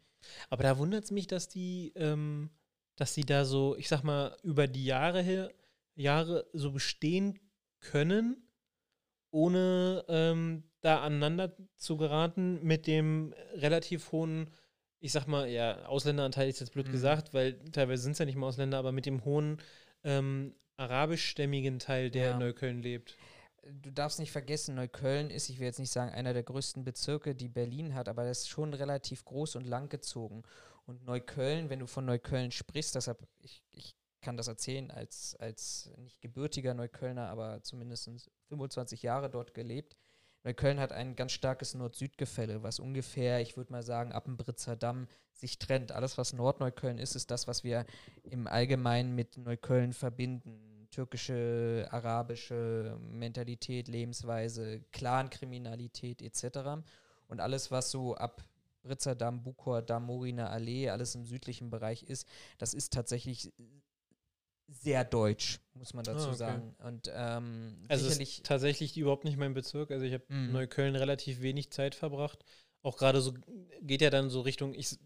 Aber da wundert es mich, dass die, ähm, dass die da so, ich sag mal, über die Jahre her, Jahre so bestehen können, ohne ähm, da aneinander zu geraten mit dem relativ hohen, ich sag mal, ja, Ausländeranteil ist jetzt blöd Mhm. gesagt, weil teilweise sind es ja nicht mal Ausländer, aber mit dem hohen ähm, arabischstämmigen Teil, der Ja. in Neukölln lebt. Du darfst nicht vergessen, Neukölln ist, ich will jetzt nicht sagen, einer der größten Bezirke, die Berlin hat, aber das ist schon relativ groß und lang gezogen. Und Neukölln, wenn du von Neukölln sprichst, deshalb, ich, ich kann das erzählen als, als nicht gebürtiger Neuköllner, aber zumindest 25 Jahre dort gelebt. Neukölln hat ein ganz starkes Nord-Süd-Gefälle, was ungefähr, ich würde mal sagen, ab dem Britzer Damm sich trennt. Alles, was Nordneukölln ist, ist das, was wir im Allgemeinen mit Neukölln verbinden. Türkische, arabische Mentalität, Lebensweise, Clankriminalität etc. Und alles, was so ab Britzer Damm, Buchor Damm, Moriner Allee, alles im südlichen Bereich ist, das ist tatsächlich sehr deutsch, muss man dazu Ah, okay. sagen. Und ähm, Also sicherlich ist tatsächlich überhaupt nicht mein Bezirk. Also ich habe Mhm. Neukölln relativ wenig Zeit verbracht. Auch gerade so geht ja dann so Richtung, ich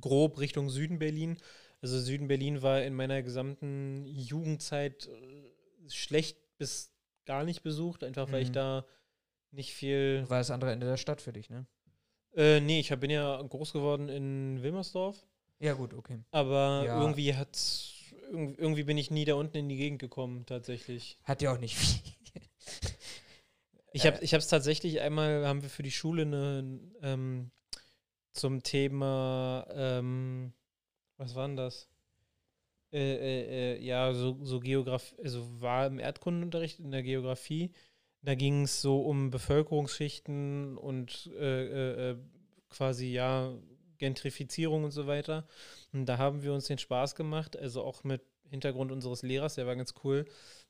grob Richtung Süden Berlin. Also Süden Berlin war in meiner gesamten Jugendzeit äh, schlecht bis gar nicht besucht, einfach weil ich Mhm. da nicht viel. War das andere Ende der Stadt für dich, ne? Äh, nee, ich hab, bin ja groß geworden in Wilmersdorf, Ja, gut, okay. aber Ja. irgendwie hat irgendwie bin ich nie da unten in die Gegend gekommen, tatsächlich. Hat ja auch nicht viel. Ich habe ich es tatsächlich einmal, haben wir für die Schule eine, ähm, zum Thema, ähm, was war denn das? Äh, äh, äh, ja, so, so Geografie, also war im Erdkundenunterricht in der Geografie. Da ging es so um Bevölkerungsschichten und äh, äh, äh, quasi, ja, Gentrifizierung und so weiter. Und da haben wir uns den Spaß gemacht, also auch mit Hintergrund unseres Lehrers, der war ganz cool.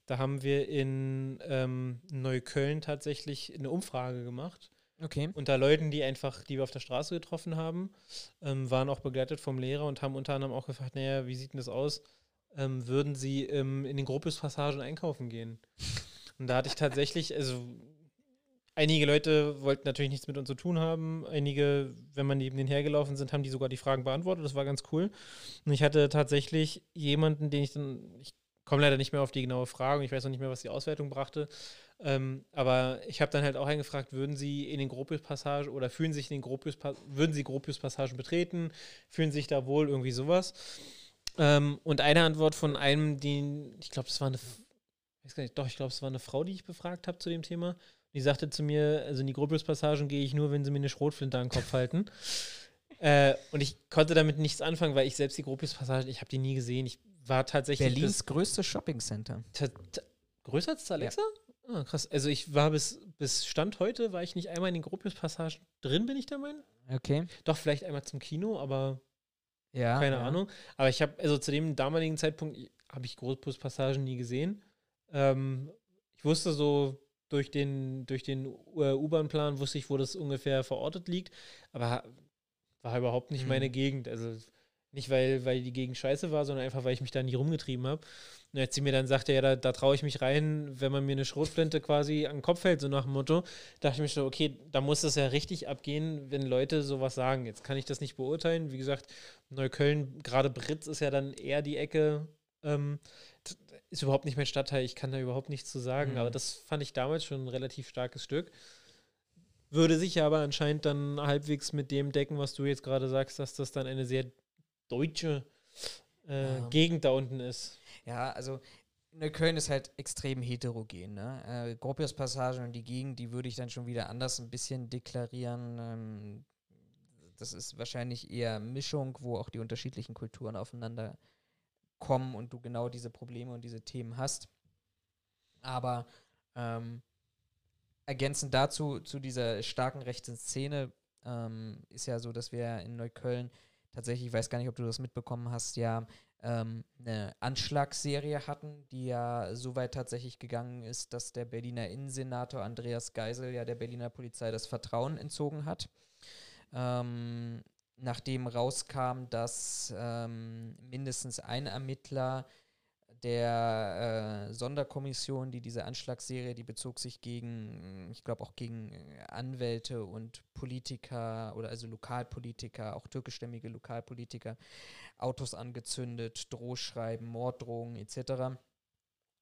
Da haben wir in ähm, Neukölln tatsächlich eine Umfrage gemacht Okay. unter Leuten, die einfach, die wir auf der Straße getroffen haben, ähm, waren auch begleitet vom Lehrer und haben unter anderem auch gefragt, naja, wie sieht denn das aus? Ähm, würden sie ähm, in den Gropius-Passagen einkaufen gehen? Und da hatte ich tatsächlich, also einige Leute wollten natürlich nichts mit uns zu tun haben. Einige, wenn man neben denen hergelaufen sind, haben die sogar die Fragen beantwortet. Das war ganz cool. Und ich hatte tatsächlich jemanden, den ich dann, ich komme leider nicht mehr auf die genaue Frage ich weiß noch nicht mehr, was die Auswertung brachte. Ähm, aber ich habe dann halt auch eingefragt, würden Sie in den Gropius-Passagen oder fühlen sich in den Gropius würden Sie Gropius-Passagen betreten? Fühlen sich da wohl irgendwie sowas? Ähm, und eine Antwort von einem, den, ich glaube, es war eine, weiß gar nicht, doch, ich glaube, es war eine Frau, die ich befragt habe zu dem Thema. Die sagte zu mir, also in die Gropius-Passagen gehe ich nur, wenn sie mir eine Schrotflinte an den Kopf halten. [LAUGHS] Äh, und ich konnte damit nichts anfangen, weil ich selbst die Gropius-Passagen, ich habe die nie gesehen. Ich war tatsächlich Berlins größtes Shoppingcenter. Größer als Alexa? Ah, krass. Also ich war bis, bis Stand heute, war ich nicht einmal in den Gropius-Passagen drin, bin ich der Meinung. Okay. Doch, vielleicht einmal zum Kino, aber Ja. keine ja. Ahnung. Aber ich habe, also zu dem damaligen Zeitpunkt habe ich Gropius-Passagen nie gesehen. Ähm, ich wusste so, durch den, durch den äh, U-Bahn-Plan wusste ich, wo das ungefähr verortet liegt, aber war überhaupt nicht Mhm. meine Gegend. Also nicht, weil, weil die Gegend scheiße war, sondern einfach, weil ich mich da nie rumgetrieben habe. Und als sie mir dann sagte, ja, da, da traue ich mich rein, wenn man mir eine Schrotflinte quasi an den Kopf hält, so nach dem Motto, dachte ich mir schon, okay, da muss das ja richtig abgehen, wenn Leute sowas sagen. Jetzt kann ich das nicht beurteilen. Wie gesagt, Neukölln, gerade Britz ist ja dann eher die Ecke, ähm, ist überhaupt nicht mein Stadtteil, ich kann da überhaupt nichts zu sagen, Mhm. aber das fand ich damals schon ein relativ starkes Stück. Würde sich aber anscheinend dann halbwegs mit dem decken, was du jetzt gerade sagst, dass das dann eine sehr deutsche äh, Ja. Gegend da unten ist. Ja, also Neukölln ist halt extrem heterogen. Ne? Äh, Gropius-Passagen und die Gegend, die würde ich dann schon wieder anders ein bisschen deklarieren. Ähm, das ist wahrscheinlich eher Mischung, wo auch die unterschiedlichen Kulturen aufeinander kommen und du genau diese Probleme und diese Themen hast. Aber ähm, ergänzend dazu, zu dieser starken rechten Szene, ähm, ist ja so, dass wir in Neukölln tatsächlich, ich weiß gar nicht, ob du das mitbekommen hast, ja ähm, eine Anschlagsserie hatten, die ja so weit tatsächlich gegangen ist, dass der Berliner Innensenator Andreas Geisel ja der Berliner Polizei das Vertrauen entzogen hat. Ähm, nachdem rauskam, dass ähm, mindestens ein Ermittler der äh, Sonderkommission, die diese Anschlagsserie, die bezog sich gegen, ich glaube auch gegen Anwälte und Politiker oder also Lokalpolitiker, auch türkischstämmige Lokalpolitiker, Autos angezündet, Drohschreiben, Morddrohungen etc.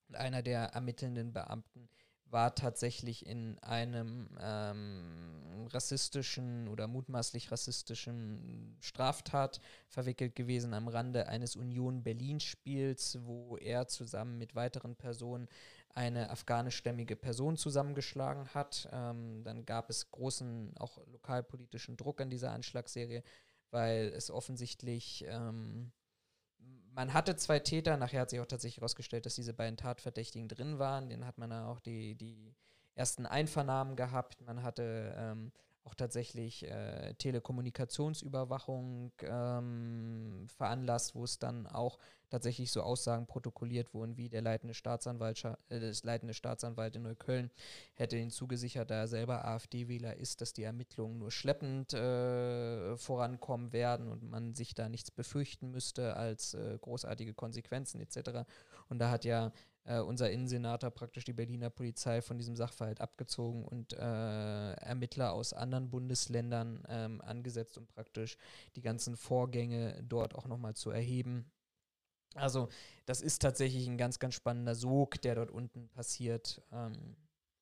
Und einer der ermittelnden Beamten war tatsächlich in einem ähm, rassistischen oder mutmaßlich rassistischen Straftat verwickelt gewesen am Rande eines Union Berlin-Spiels, wo er zusammen mit weiteren Personen eine afghanischstämmige Person zusammengeschlagen hat. Ähm, dann gab es großen, auch lokalpolitischen Druck an dieser Anschlagsserie, weil es offensichtlich ähm, man hatte zwei Täter, nachher hat sich auch tatsächlich herausgestellt, dass diese beiden Tatverdächtigen drin waren. Den hat man dann auch die, die ersten Einvernahmen gehabt. Man hatte ähm, auch tatsächlich äh, Telekommunikationsüberwachung ähm, veranlasst, wo es dann auch tatsächlich so Aussagen protokolliert wurden, wie der leitende Staatsanwalt, äh, das leitende Staatsanwalt in Neukölln hätte ihn zugesichert, da er selber AfD-Wähler ist, dass die Ermittlungen nur schleppend äh, vorankommen werden und man sich da nichts befürchten müsste als äh, großartige Konsequenzen etc. Und da hat ja äh, unser Innensenator praktisch die Berliner Polizei von diesem Sachverhalt abgezogen und äh, Ermittler aus anderen Bundesländern ähm, angesetzt, um praktisch die ganzen Vorgänge dort auch nochmal zu erheben. Also das ist tatsächlich ein ganz, ganz spannender Sog, der dort unten passiert. Ähm,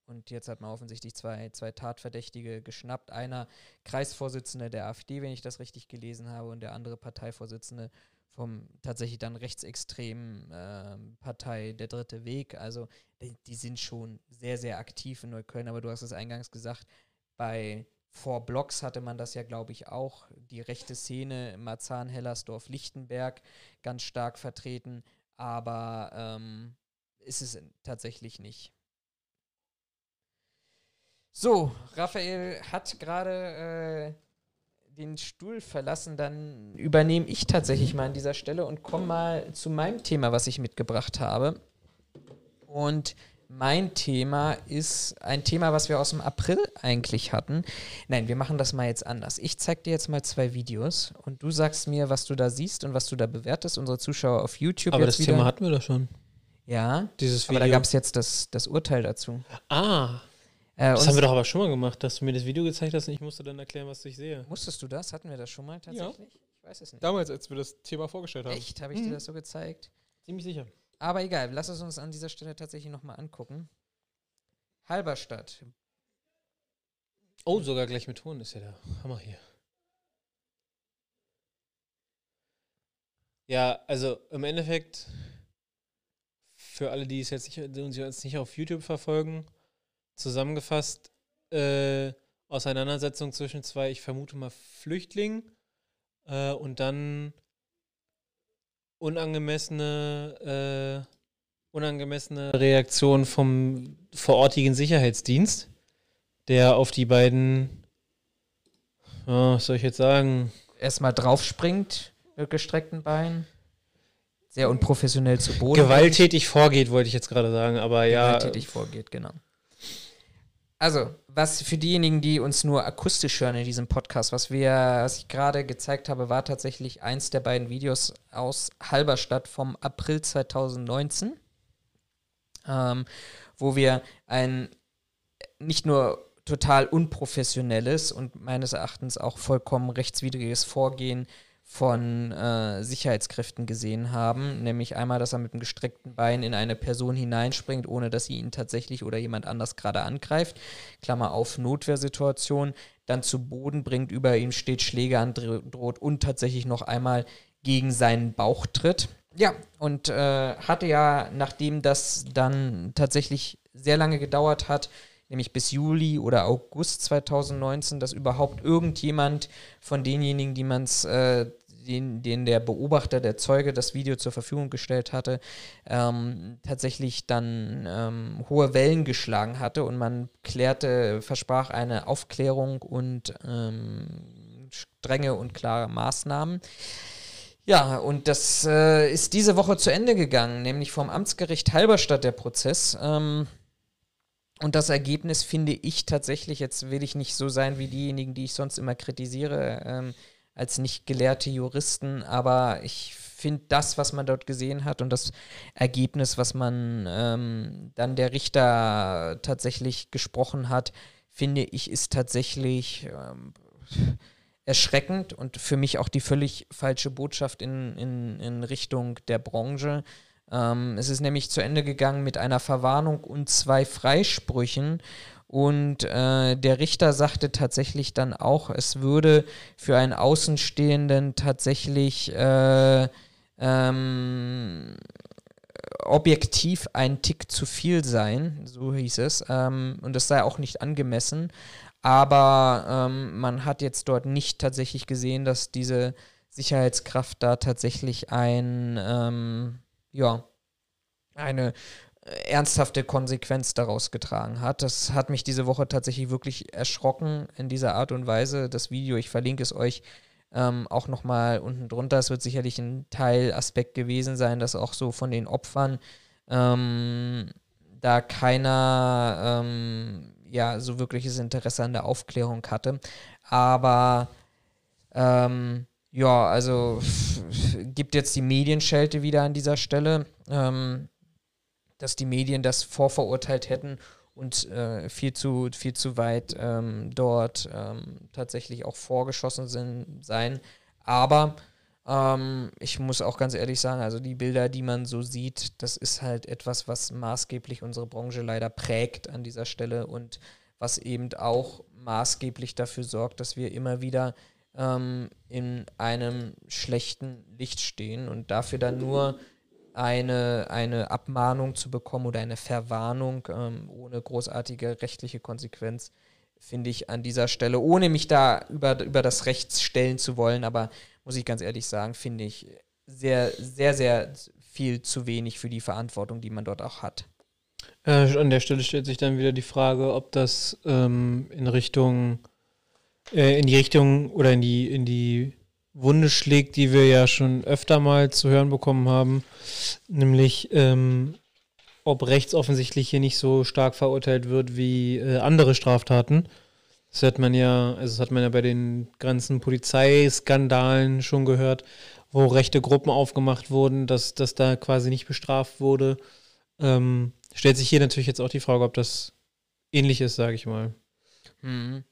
und jetzt hat man offensichtlich zwei, zwei Tatverdächtige geschnappt. Einer Kreisvorsitzende der AfD, wenn ich das richtig gelesen habe, und der andere Parteivorsitzende vom tatsächlich dann rechtsextremen äh, Partei Der Dritte Weg. Also die, die, sind schon sehr, sehr aktiv in Neukölln. Aber du hast es eingangs gesagt, bei Four Blocks hatte man das ja, glaube ich, auch. Die rechte Szene Marzahn, Hellersdorf, Lichtenberg ganz stark vertreten. Aber ähm, ist es tatsächlich nicht. So, Raphael hat gerade äh, den Stuhl verlassen, dann übernehme ich tatsächlich mal an dieser Stelle und komme mal zu meinem Thema, was ich mitgebracht habe. Und mein Thema ist ein Thema, was wir aus dem April eigentlich hatten. Nein, wir machen das mal jetzt anders. Ich zeige dir jetzt mal zwei Videos und du sagst mir, was du da siehst und was du da bewertest. Unsere Zuschauer auf YouTube. Aber das wieder. Thema hatten wir doch schon. Ja, Dieses Video. aber da gab es jetzt das, das Urteil dazu. Ah, äh, das haben wir doch aber schon mal gemacht, dass du mir das Video gezeigt hast und ich musste dann erklären, was ich sehe. Musstest du das? Hatten wir das schon mal tatsächlich? Ja. Ich weiß es nicht. Damals, als wir das Thema vorgestellt haben. Echt? Habe ich mhm. dir das so gezeigt? Ziemlich sicher. Aber egal, lass es uns an dieser Stelle tatsächlich nochmal angucken. Halberstadt. Oh, sogar gleich mit Ton ist ja der Hammer hier. Ja, also im Endeffekt, für alle, die es jetzt nicht, die uns nicht auf YouTube verfolgen, zusammengefasst äh, Auseinandersetzung zwischen zwei, ich vermute mal, Flüchtlingen äh, und dann unangemessene, äh, unangemessene Reaktion vom vorortigen Sicherheitsdienst, der auf die beiden, oh, was soll ich jetzt sagen? Erstmal draufspringt mit gestreckten Beinen. Sehr unprofessionell zu Boden. Gewalttätig vorgeht, wollte ich jetzt gerade sagen, aber ja. Gewalttätig vorgeht, genau. Also, was für diejenigen, die uns nur akustisch hören in diesem Podcast, was wir, was ich gerade gezeigt habe, war tatsächlich eins der beiden Videos aus Halberstadt vom April 2019, ähm, wo wir ein nicht nur total unprofessionelles und meines Erachtens auch vollkommen rechtswidriges Vorgehen von äh, Sicherheitskräften gesehen haben. Nämlich einmal, dass er mit einem gestreckten Bein in eine Person hineinspringt, ohne dass sie ihn tatsächlich oder jemand anders gerade angreift. Klammer auf, Notwehrsituation. Dann zu Boden bringt, über ihm steht, Schläge androht und tatsächlich noch einmal gegen seinen Bauch tritt. Ja, und äh, hatte ja, nachdem das dann tatsächlich sehr lange gedauert hat, nämlich bis Juli oder August 2019, dass überhaupt irgendjemand von denjenigen, die man es äh, den, den der Beobachter, der Zeuge das Video zur Verfügung gestellt hatte, ähm, tatsächlich dann ähm, hohe Wellen geschlagen hatte und man klärte, versprach eine Aufklärung und ähm, strenge und klare Maßnahmen. Ja, und das äh, ist diese Woche zu Ende gegangen, nämlich vom Amtsgericht Halberstadt der Prozess. Ähm, und das Ergebnis finde ich tatsächlich, jetzt will ich nicht so sein wie diejenigen, die ich sonst immer kritisiere, ähm, als nicht gelehrte Juristen, aber ich finde das, was man dort gesehen hat und das Ergebnis, was man ähm, dann der Richter tatsächlich gesprochen hat, finde ich, ist tatsächlich ähm, erschreckend und für mich auch die völlig falsche Botschaft in, in, in Richtung der Branche. Ähm, es ist nämlich zu Ende gegangen mit einer Verwarnung und zwei Freisprüchen. Und äh, der Richter sagte tatsächlich dann auch, es würde für einen Außenstehenden tatsächlich äh, ähm, objektiv ein Tick zu viel sein, so hieß es. Ähm, und das sei auch nicht angemessen. Aber ähm, man hat jetzt dort nicht tatsächlich gesehen, dass diese Sicherheitskraft da tatsächlich ein, ähm, ja, eine ernsthafte Konsequenz daraus getragen hat. Das hat mich diese Woche tatsächlich wirklich erschrocken in dieser Art und Weise. Das Video, ich verlinke es euch ähm, auch nochmal unten drunter. Es wird sicherlich ein Teilaspekt gewesen sein, dass auch so von den Opfern ähm, da keiner ähm, ja so wirkliches Interesse an der Aufklärung hatte. Aber ähm, ja, also gibt jetzt die Medienschelte wieder an dieser Stelle. Ähm, dass die Medien das vorverurteilt hätten und äh, viel, zu, viel zu weit ähm, dort ähm, tatsächlich auch vorgeschossen sind, sein. Aber Ähm, ich muss auch ganz ehrlich sagen, also die Bilder, die man so sieht, das ist halt etwas, was maßgeblich unsere Branche leider prägt an dieser Stelle und was eben auch maßgeblich dafür sorgt, dass wir immer wieder ähm, in einem schlechten Licht stehen und dafür dann nur eine, eine Abmahnung zu bekommen oder eine Verwarnung ähm, ohne großartige rechtliche Konsequenz, finde ich an dieser Stelle, ohne mich da über, über das Recht stellen zu wollen, aber muss ich ganz ehrlich sagen, finde ich sehr, sehr, sehr viel zu wenig für die Verantwortung, die man dort auch hat. Äh, an der Stelle stellt sich dann wieder die Frage, ob das ähm, in Richtung, äh, in die Richtung oder in die, in die Wunde schlägt, die wir ja schon öfter mal zu hören bekommen haben, nämlich ähm, ob rechts offensichtlich hier nicht so stark verurteilt wird wie äh, andere Straftaten. Das hat man ja, also das hat man ja bei den ganzen Polizeiskandalen schon gehört, wo rechte Gruppen aufgemacht wurden, dass das da quasi nicht bestraft wurde. Ähm, stellt sich hier natürlich jetzt auch die Frage, ob das ähnlich ist, sage ich mal. Mhm.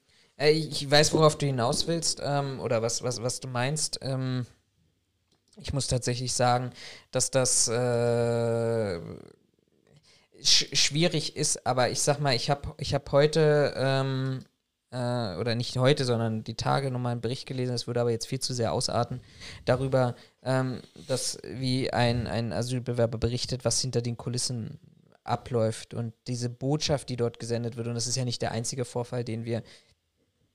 Ich weiß, worauf du hinaus willst ähm, oder was, was, was du meinst. Ähm, ich muss tatsächlich sagen, dass das äh, sch schwierig ist, aber ich sag mal, ich habe ich hab heute ähm, äh, oder nicht heute, sondern die Tage nochmal einen Bericht gelesen, es würde aber jetzt viel zu sehr ausarten, darüber, ähm, dass wie ein, ein Asylbewerber berichtet, was hinter den Kulissen abläuft und diese Botschaft, die dort gesendet wird, und das ist ja nicht der einzige Vorfall, den wir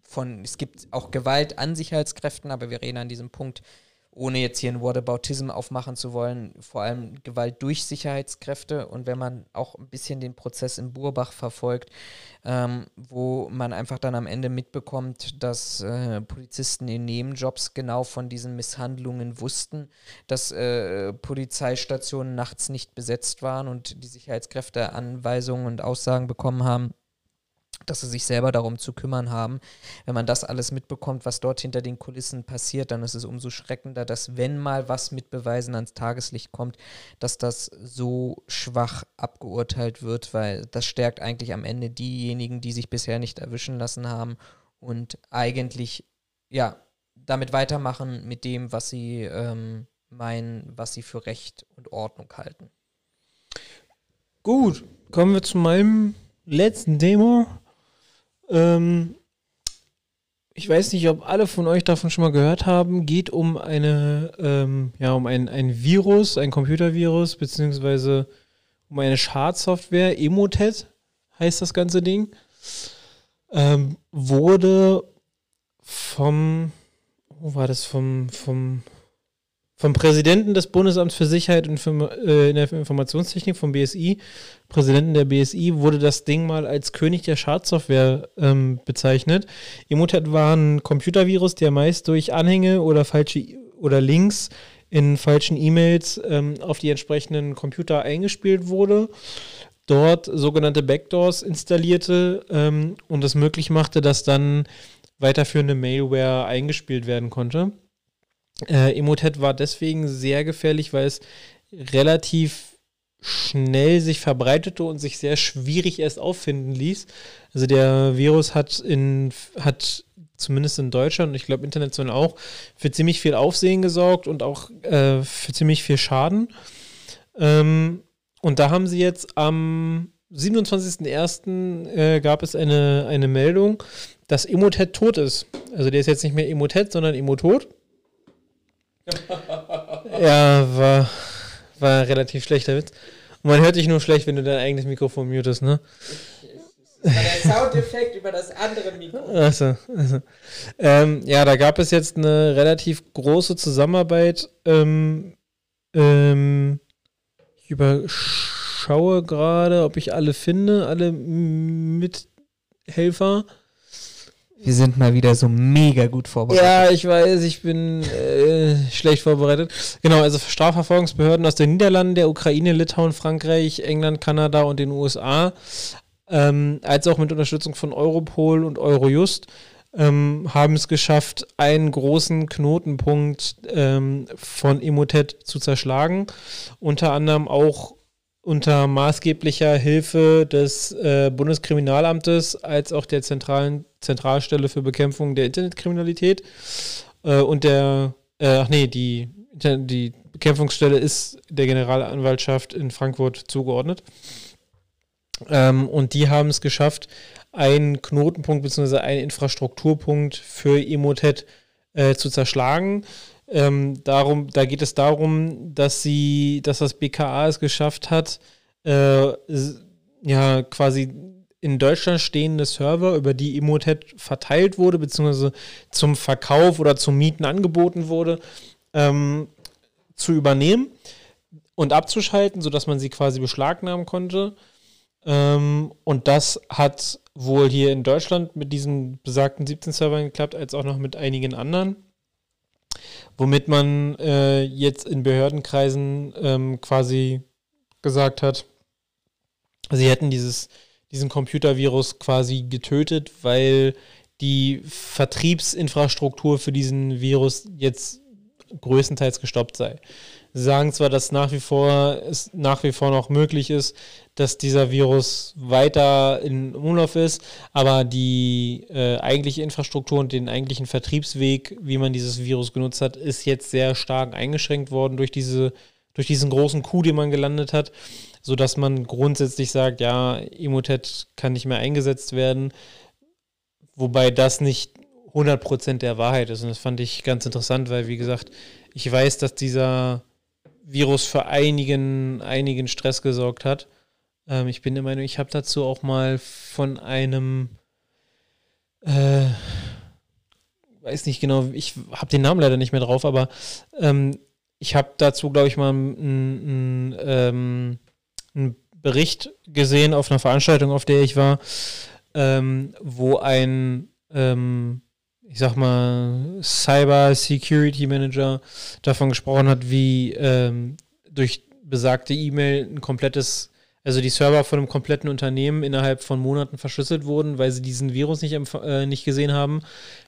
von, es gibt auch Gewalt an Sicherheitskräften, aber wir reden an diesem Punkt ohne jetzt hier ein Whataboutism aufmachen zu wollen, vor allem Gewalt durch Sicherheitskräfte. Und wenn man auch ein bisschen den Prozess in Burbach verfolgt, ähm, wo man einfach dann am Ende mitbekommt, dass äh, Polizisten in Nebenjobs genau von diesen Misshandlungen wussten, dass äh, Polizeistationen nachts nicht besetzt waren und die Sicherheitskräfte Anweisungen und Aussagen bekommen haben, dass sie sich selber darum zu kümmern haben. Wenn man das alles mitbekommt, was dort hinter den Kulissen passiert, dann ist es umso schreckender, dass wenn mal was mit Beweisen ans Tageslicht kommt, dass das so schwach abgeurteilt wird, weil das stärkt eigentlich am Ende diejenigen, die sich bisher nicht erwischen lassen haben und eigentlich ja damit weitermachen mit dem, was sie ähm, meinen, was sie für Recht und Ordnung halten. Gut, kommen wir zu meinem letzten Demo. Ähm, ich weiß nicht, ob alle von euch davon schon mal gehört haben. Geht um eine, ähm, ja, um ein, ein Virus, ein Computervirus, beziehungsweise um eine Schadsoftware. Emotet heißt das ganze Ding. Ähm, wurde vom, wo war das, vom, vom vom Präsidenten des Bundesamts für Sicherheit und äh, in der Informationstechnik, vom BSI, Präsidenten der BSI, wurde das Ding mal als König der Schadsoftware ähm, bezeichnet. Emotet war ein Computervirus, der meist durch Anhänge oder falsche oder Links in falschen E-Mails ähm, auf die entsprechenden Computer eingespielt wurde dort sogenannte Backdoors installierte ähm, und es möglich machte, dass dann weiterführende Mailware eingespielt werden konnte. Äh, Emotet war deswegen sehr gefährlich, weil es relativ schnell sich verbreitete und sich sehr schwierig erst auffinden ließ. Also der Virus hat in hat zumindest in Deutschland und ich glaube international auch für ziemlich viel Aufsehen gesorgt und auch äh, für ziemlich viel Schaden. Ähm, und da haben sie jetzt am 27.01. Äh, gab es eine, eine Meldung, dass Emotet tot ist. Also der ist jetzt nicht mehr Emotet, sondern Emotot [LAUGHS] ja, war, war ein relativ schlechter Witz. Und man hört dich nur schlecht, wenn du dein eigenes Mikrofon mutest, ne? War der Soundeffekt über das andere Mikrofon. Achso. achso. Ähm, ja, da gab es jetzt eine relativ große Zusammenarbeit. Ähm, ähm, ich überschaue gerade, ob ich alle finde, alle Mithelfer. Wir sind mal wieder so mega gut vorbereitet. Ja, ich weiß, ich bin äh, schlecht vorbereitet. Genau, also Strafverfolgungsbehörden aus den Niederlanden, der Ukraine, Litauen, Frankreich, England, Kanada und den USA, ähm, als auch mit Unterstützung von Europol und Eurojust, ähm, haben es geschafft, einen großen Knotenpunkt ähm, von Emotet zu zerschlagen. Unter anderem auch unter maßgeblicher Hilfe des äh, Bundeskriminalamtes als auch der zentralen Zentralstelle für Bekämpfung der Internetkriminalität äh, und der äh, ach nee, die, die Bekämpfungsstelle ist der Generalanwaltschaft in Frankfurt zugeordnet. Ähm, und die haben es geschafft, einen Knotenpunkt bzw. einen Infrastrukturpunkt für Emotet äh, zu zerschlagen. Ähm, darum, da geht es darum, dass sie, dass das BKA es geschafft hat, äh, ja, quasi in Deutschland stehende Server, über die Emotet verteilt wurde, beziehungsweise zum Verkauf oder zum Mieten angeboten wurde, ähm, zu übernehmen und abzuschalten, sodass man sie quasi beschlagnahmen konnte. Ähm, und das hat wohl hier in Deutschland mit diesen besagten 17 Servern geklappt, als auch noch mit einigen anderen. Womit man äh, jetzt in Behördenkreisen ähm, quasi gesagt hat, sie hätten dieses, diesen Computervirus quasi getötet, weil die Vertriebsinfrastruktur für diesen Virus jetzt größtenteils gestoppt sei. Sie sagen zwar, dass nach wie vor es nach wie vor noch möglich ist, dass dieser Virus weiter in Umlauf ist, aber die äh, eigentliche Infrastruktur und den eigentlichen Vertriebsweg, wie man dieses Virus genutzt hat, ist jetzt sehr stark eingeschränkt worden durch diese durch diesen großen Coup, den man gelandet hat, sodass man grundsätzlich sagt, ja, Emotet kann nicht mehr eingesetzt werden, wobei das nicht 100% der Wahrheit ist. Und das fand ich ganz interessant, weil, wie gesagt, ich weiß, dass dieser Virus für einigen, einigen Stress gesorgt hat. Ähm, ich bin der Meinung, ich habe dazu auch mal von einem, äh, weiß nicht genau, ich habe den Namen leider nicht mehr drauf, aber ähm, ich habe dazu, glaube ich, mal einen ähm, Bericht gesehen auf einer Veranstaltung, auf der ich war, ähm, wo ein ähm, ich sag mal, Cyber Security Manager davon gesprochen hat, wie ähm, durch besagte E-Mail ein komplettes, also die Server von einem kompletten Unternehmen innerhalb von Monaten verschlüsselt wurden, weil sie diesen Virus nicht, äh, nicht gesehen haben,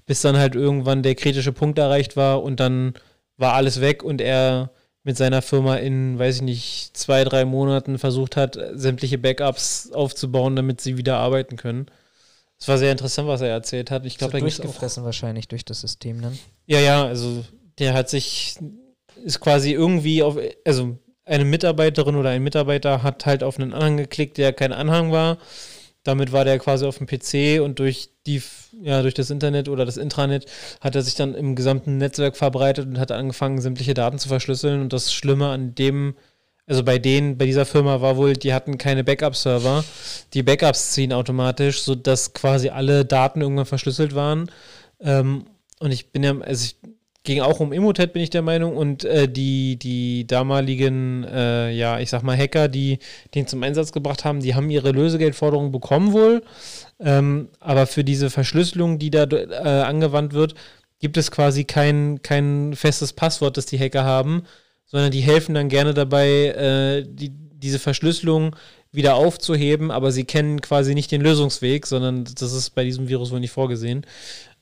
bis dann halt irgendwann der kritische Punkt erreicht war und dann war alles weg und er mit seiner Firma in, weiß ich nicht, zwei, drei Monaten versucht hat, sämtliche Backups aufzubauen, damit sie wieder arbeiten können. Es war sehr interessant, was er erzählt hat. Ich glaube, er durchgefressen wahrscheinlich durch das System dann. Ja, ja, also der hat sich ist quasi irgendwie auf also eine Mitarbeiterin oder ein Mitarbeiter hat halt auf einen Anhang geklickt, der kein Anhang war. Damit war der quasi auf dem PC und durch die ja durch das Internet oder das Intranet hat er sich dann im gesamten Netzwerk verbreitet und hat angefangen sämtliche Daten zu verschlüsseln und das Schlimme an dem also bei denen, bei dieser Firma war wohl, die hatten keine Backup-Server. Die Backups ziehen automatisch, sodass quasi alle Daten irgendwann verschlüsselt waren. Ähm, und ich bin ja, also ich ging auch um Emotet, bin ich der Meinung. Und äh, die, die damaligen, äh, ja, ich sag mal, Hacker, die den zum Einsatz gebracht haben, die haben ihre Lösegeldforderung bekommen wohl. Ähm, aber für diese Verschlüsselung, die da äh, angewandt wird, gibt es quasi kein, kein festes Passwort, das die Hacker haben sondern die helfen dann gerne dabei, äh, die, diese Verschlüsselung wieder aufzuheben, aber sie kennen quasi nicht den Lösungsweg, sondern das ist bei diesem Virus wohl nicht vorgesehen.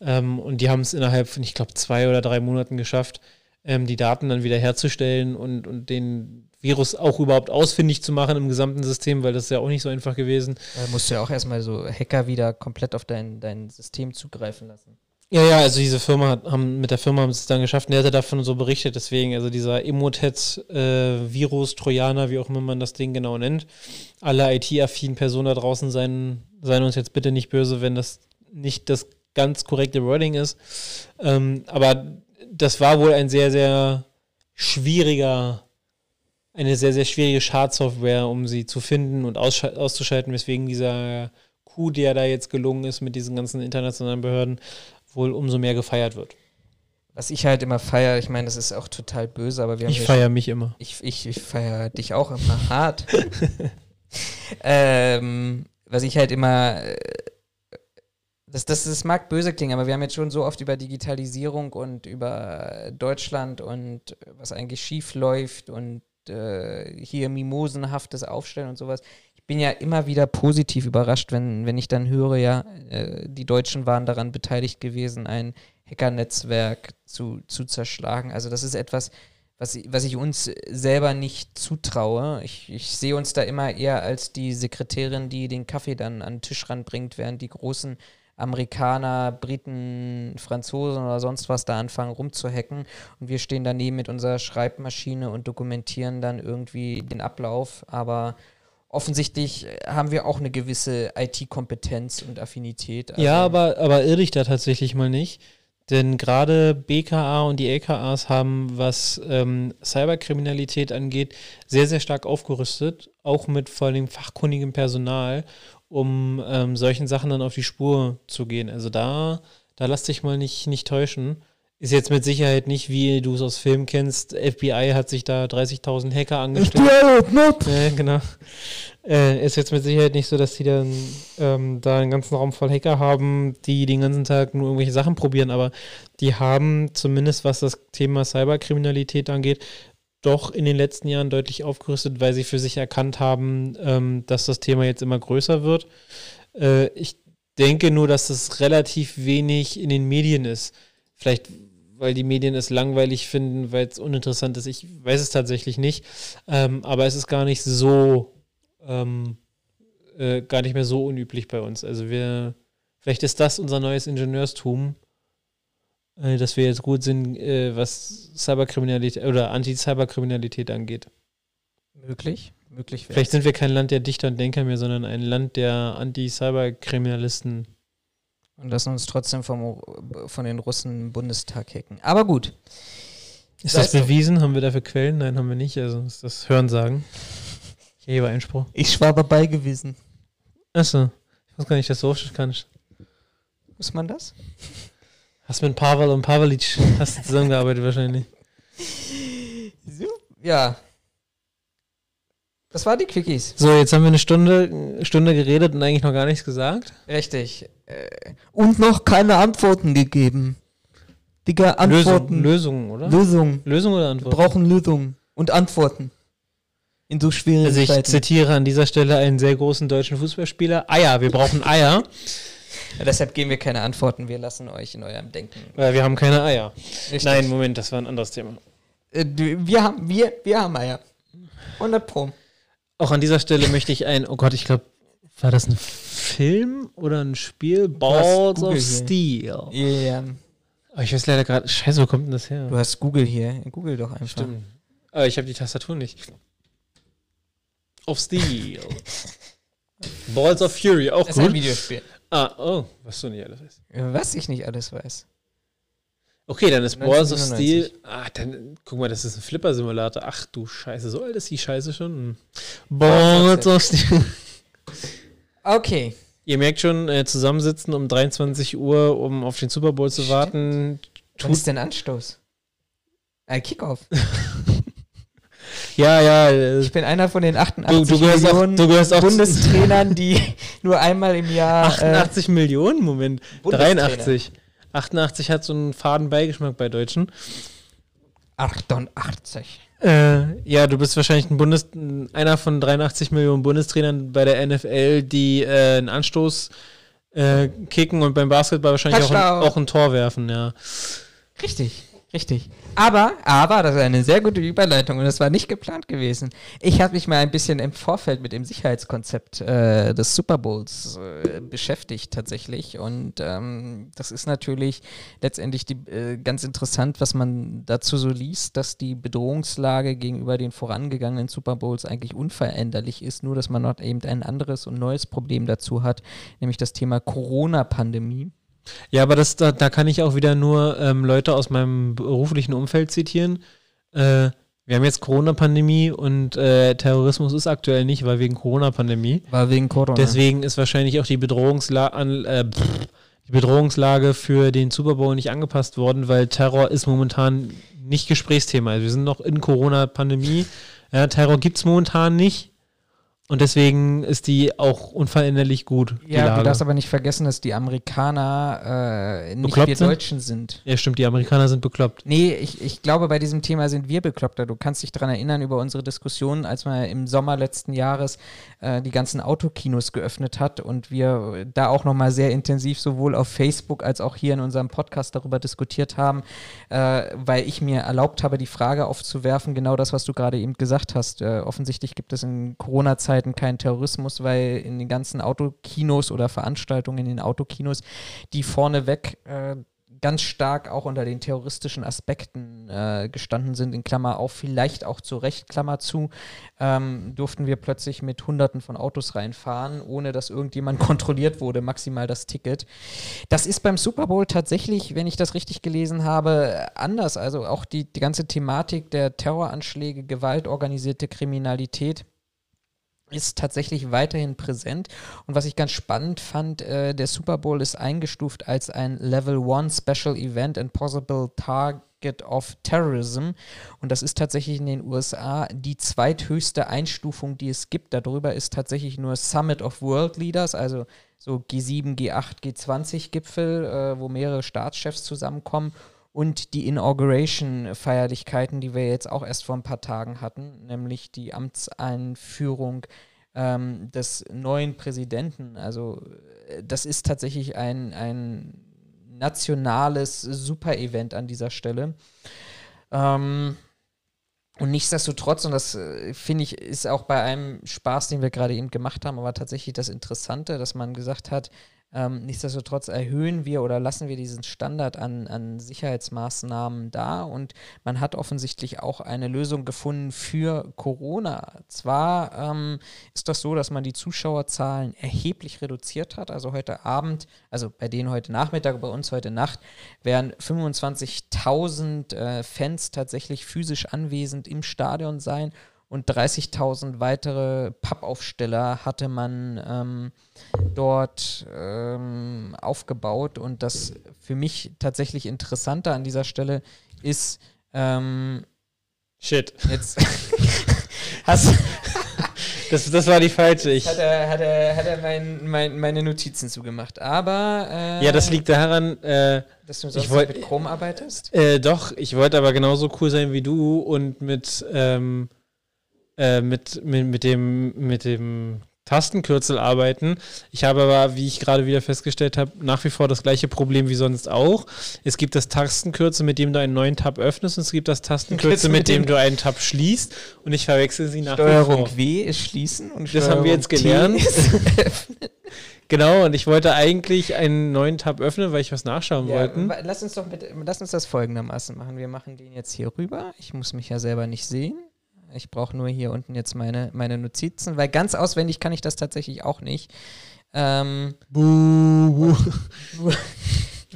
Ähm, und die haben es innerhalb von, ich glaube, zwei oder drei Monaten geschafft, ähm, die Daten dann wieder herzustellen und, und den Virus auch überhaupt ausfindig zu machen im gesamten System, weil das ist ja auch nicht so einfach gewesen. Da musst du ja auch erstmal so Hacker wieder komplett auf dein, dein System zugreifen lassen. Ja, ja, also diese Firma haben mit der Firma haben sie es dann geschafft und der hatte davon so berichtet, deswegen, also dieser Emotet-Virus, äh, Trojaner, wie auch immer man das Ding genau nennt. Alle IT-affinen Personen da draußen seien, seien uns jetzt bitte nicht böse, wenn das nicht das ganz korrekte Wording ist. Ähm, aber das war wohl ein sehr, sehr schwieriger, eine sehr, sehr schwierige Schadsoftware, um sie zu finden und auszuschalten, weswegen dieser Coup, der da jetzt gelungen ist mit diesen ganzen internationalen Behörden, wohl umso mehr gefeiert wird. Was ich halt immer feiere, ich meine, das ist auch total böse, aber wir haben. Ich feiere mich immer. Ich, ich, ich feiere dich auch immer hart. [LAUGHS] ähm, was ich halt immer. Äh, das, das, das mag böse klingen, aber wir haben jetzt schon so oft über Digitalisierung und über Deutschland und was eigentlich schief läuft und äh, hier mimosenhaftes Aufstellen und sowas bin ja immer wieder positiv überrascht, wenn, wenn ich dann höre, ja, äh, die Deutschen waren daran beteiligt gewesen, ein Hackernetzwerk zu, zu zerschlagen. Also das ist etwas, was, was ich uns selber nicht zutraue. Ich, ich sehe uns da immer eher als die Sekretärin, die den Kaffee dann an den Tisch ranbringt, während die großen Amerikaner, Briten, Franzosen oder sonst was da anfangen rumzuhacken und wir stehen daneben mit unserer Schreibmaschine und dokumentieren dann irgendwie den Ablauf, aber offensichtlich haben wir auch eine gewisse IT-Kompetenz und Affinität. Also ja, aber, aber irre ich da tatsächlich mal nicht. Denn gerade BKA und die LKAs haben, was ähm, Cyberkriminalität angeht, sehr, sehr stark aufgerüstet, auch mit vor allem fachkundigem Personal, um ähm, solchen Sachen dann auf die Spur zu gehen. Also da, da lass dich mal nicht, nicht täuschen. Ist jetzt mit Sicherheit nicht, wie du es aus Filmen kennst. FBI hat sich da 30.000 Hacker angestellt. ja, genau. Äh, ist jetzt mit Sicherheit nicht so, dass die dann ähm, da einen ganzen Raum voll Hacker haben, die den ganzen Tag nur irgendwelche Sachen probieren, aber die haben zumindest, was das Thema Cyberkriminalität angeht, doch in den letzten Jahren deutlich aufgerüstet, weil sie für sich erkannt haben, ähm, dass das Thema jetzt immer größer wird. Äh, ich denke nur, dass es relativ wenig in den Medien ist. Vielleicht weil die Medien es langweilig finden, weil es uninteressant ist. Ich weiß es tatsächlich nicht. Ähm, aber es ist gar nicht so, ähm, äh, gar nicht mehr so unüblich bei uns. Also wir, vielleicht ist das unser neues Ingenieurstum, dass wir jetzt gut sind, äh, was Cyberkriminalität oder Anti-Cyberkriminalität angeht. Möglich, möglich. Vielleicht sind wir kein Land der Dichter und Denker mehr, sondern ein Land der Anti-Cyberkriminalisten. Und lassen uns trotzdem vom, von den Russen Bundestag hacken. Aber gut. Ist das bewiesen? Haben wir dafür Quellen? Nein, haben wir nicht. Also ist das Hörensagen. Ich hebe Einspruch. Ich war dabei gewesen. Achso. Ich weiß gar nicht, dass du Russisch kannst. Muss man das? Hast mit Pavel und Pavelic hast du zusammengearbeitet wahrscheinlich. So, ja. Das waren die Quickies. So, jetzt haben wir eine Stunde, Stunde geredet und eigentlich noch gar nichts gesagt. Richtig. Äh, und noch keine Antworten gegeben. Digga, Antworten. Lösungen, oder? Lösungen. Lösungen oder Antworten? Wir brauchen Lösungen und Antworten. In so schwierigen Also ich Zeiten. zitiere an dieser Stelle einen sehr großen deutschen Fußballspieler. Eier, wir brauchen Eier. Ja, [LAUGHS] deshalb geben wir keine Antworten, wir lassen euch in eurem Denken. Weil wir haben keine Eier. Richtig. Nein, Moment, das war ein anderes Thema. Äh, wir, haben, wir, wir haben Eier. 100 Pro. Auch an dieser Stelle möchte ich ein, oh Gott, ich glaube, war das ein Film oder ein Spiel? Balls of Steel. Ja. Yeah. Aber ich weiß leider gerade, scheiße, wo kommt denn das her? Du hast Google hier. Google doch einfach. Stimmt. Aber ich habe die Tastatur nicht. Of Steel. [LAUGHS] Balls of Fury, auch das gut. Ist ein Videospiel. Ah, oh, was du nicht alles weißt. Was ich nicht alles weiß. Okay, dann ist Balls of Steel. Ah, dann guck mal, das ist ein Flipper-Simulator. Ach du Scheiße, so alt ist die Scheiße schon. Hm. Balls of Steel. [LAUGHS] Okay. Ihr merkt schon, äh, zusammensitzen um 23 Uhr, um auf den Super Bowl zu warten. Wann ist denn Anstoß? Äh, Kickoff. [LAUGHS] ja, ja. Ich bin einer von den 88 du, du Millionen auch, auch Bundestrainern, die [LAUGHS] nur einmal im Jahr. 88 äh, Millionen? Moment. 83. 88 hat so einen faden Beigeschmack bei Deutschen. 88. Äh, ja, du bist wahrscheinlich ein Bundes einer von 83 Millionen Bundestrainern bei der NFL, die äh, einen Anstoß äh, kicken und beim Basketball wahrscheinlich auch ein, auch ein Tor werfen, ja. Richtig, richtig. Aber, aber, das ist eine sehr gute Überleitung und das war nicht geplant gewesen. Ich habe mich mal ein bisschen im Vorfeld mit dem Sicherheitskonzept äh, des Super Bowls äh, beschäftigt tatsächlich und ähm, das ist natürlich letztendlich die, äh, ganz interessant, was man dazu so liest, dass die Bedrohungslage gegenüber den vorangegangenen Super Bowls eigentlich unveränderlich ist, nur dass man dort eben ein anderes und neues Problem dazu hat, nämlich das Thema Corona-Pandemie. Ja, aber das, da, da kann ich auch wieder nur ähm, Leute aus meinem beruflichen Umfeld zitieren. Äh, wir haben jetzt Corona-Pandemie und äh, Terrorismus ist aktuell nicht, weil wegen Corona-Pandemie. War wegen Corona. Deswegen ist wahrscheinlich auch die, Bedrohungsla äh, die Bedrohungslage für den Super Bowl nicht angepasst worden, weil Terror ist momentan nicht Gesprächsthema. Also wir sind noch in Corona-Pandemie. Ja, Terror gibt es momentan nicht. Und deswegen ist die auch unveränderlich gut. Ja, du darfst aber nicht vergessen, dass die Amerikaner äh, nicht bekloppt wir sind? Deutschen sind. Ja, stimmt, die Amerikaner sind bekloppt. Nee, ich, ich glaube, bei diesem Thema sind wir bekloppter. Du kannst dich daran erinnern über unsere Diskussion, als man im Sommer letzten Jahres äh, die ganzen Autokinos geöffnet hat und wir da auch nochmal sehr intensiv sowohl auf Facebook als auch hier in unserem Podcast darüber diskutiert haben, äh, weil ich mir erlaubt habe, die Frage aufzuwerfen, genau das, was du gerade eben gesagt hast. Äh, offensichtlich gibt es in Corona-Zeiten Zeiten keinen Terrorismus, weil in den ganzen Autokinos oder Veranstaltungen in den Autokinos, die vorneweg äh, ganz stark auch unter den terroristischen Aspekten äh, gestanden sind, in Klammer auf, vielleicht auch zu Recht, Klammer zu, ähm, durften wir plötzlich mit Hunderten von Autos reinfahren, ohne dass irgendjemand [LAUGHS] kontrolliert wurde, maximal das Ticket. Das ist beim Super Bowl tatsächlich, wenn ich das richtig gelesen habe, anders. Also auch die, die ganze Thematik der Terroranschläge, gewaltorganisierte Kriminalität ist tatsächlich weiterhin präsent. Und was ich ganz spannend fand, äh, der Super Bowl ist eingestuft als ein Level 1 Special Event and Possible Target of Terrorism. Und das ist tatsächlich in den USA die zweithöchste Einstufung, die es gibt. Darüber ist tatsächlich nur Summit of World Leaders, also so G7, G8, G20 Gipfel, äh, wo mehrere Staatschefs zusammenkommen und die Inauguration-Feierlichkeiten, die wir jetzt auch erst vor ein paar Tagen hatten, nämlich die Amtseinführung ähm, des neuen Präsidenten. Also äh, das ist tatsächlich ein, ein nationales Super-Event an dieser Stelle. Ähm, und nichtsdestotrotz, und das äh, finde ich, ist auch bei einem Spaß, den wir gerade eben gemacht haben, aber tatsächlich das Interessante, dass man gesagt hat, ähm, nichtsdestotrotz erhöhen wir oder lassen wir diesen Standard an, an Sicherheitsmaßnahmen da und man hat offensichtlich auch eine Lösung gefunden für Corona. Zwar ähm, ist das so, dass man die Zuschauerzahlen erheblich reduziert hat. Also heute Abend, also bei denen heute Nachmittag, bei uns heute Nacht, werden 25.000 äh, Fans tatsächlich physisch anwesend im Stadion sein und 30.000 weitere Pappaufsteller hatte man ähm, dort ähm, aufgebaut. Und das für mich tatsächlich Interessante an dieser Stelle ist, ähm, Shit. Jetzt [LAUGHS] hast das, das war die falsche. Ich, hat er, hat er, hat er mein, mein, meine Notizen zugemacht. Aber äh, ja, das liegt daran, äh, dass du sonst wollt- mit Chrome arbeitest. Äh, doch, ich wollte aber genauso cool sein wie du und mit, ähm, äh, mit, mit, mit, dem, mit dem Tastenkürzel arbeiten. Ich habe aber, wie ich gerade wieder festgestellt habe, nach wie vor das gleiche Problem wie sonst auch. Es gibt das Tastenkürzel, mit dem du einen neuen Tab öffnest und es gibt das Tastenkürzel, mit dem du einen Tab schließt und ich verwechsel sie nach wie Steuerung vor. W ist schließen und Das haben wir jetzt Steuerung gelernt. [LAUGHS] Genau, und ich wollte eigentlich einen neuen Tab öffnen, weil ich was nachschauen Ja, wollte. lass uns doch mit, lass uns das folgendermaßen machen. Wir machen den jetzt hier rüber. Ich muss mich ja selber nicht sehen. Ich brauche nur hier unten jetzt meine, meine Notizen, weil ganz auswendig kann ich das tatsächlich auch nicht. Ähm, du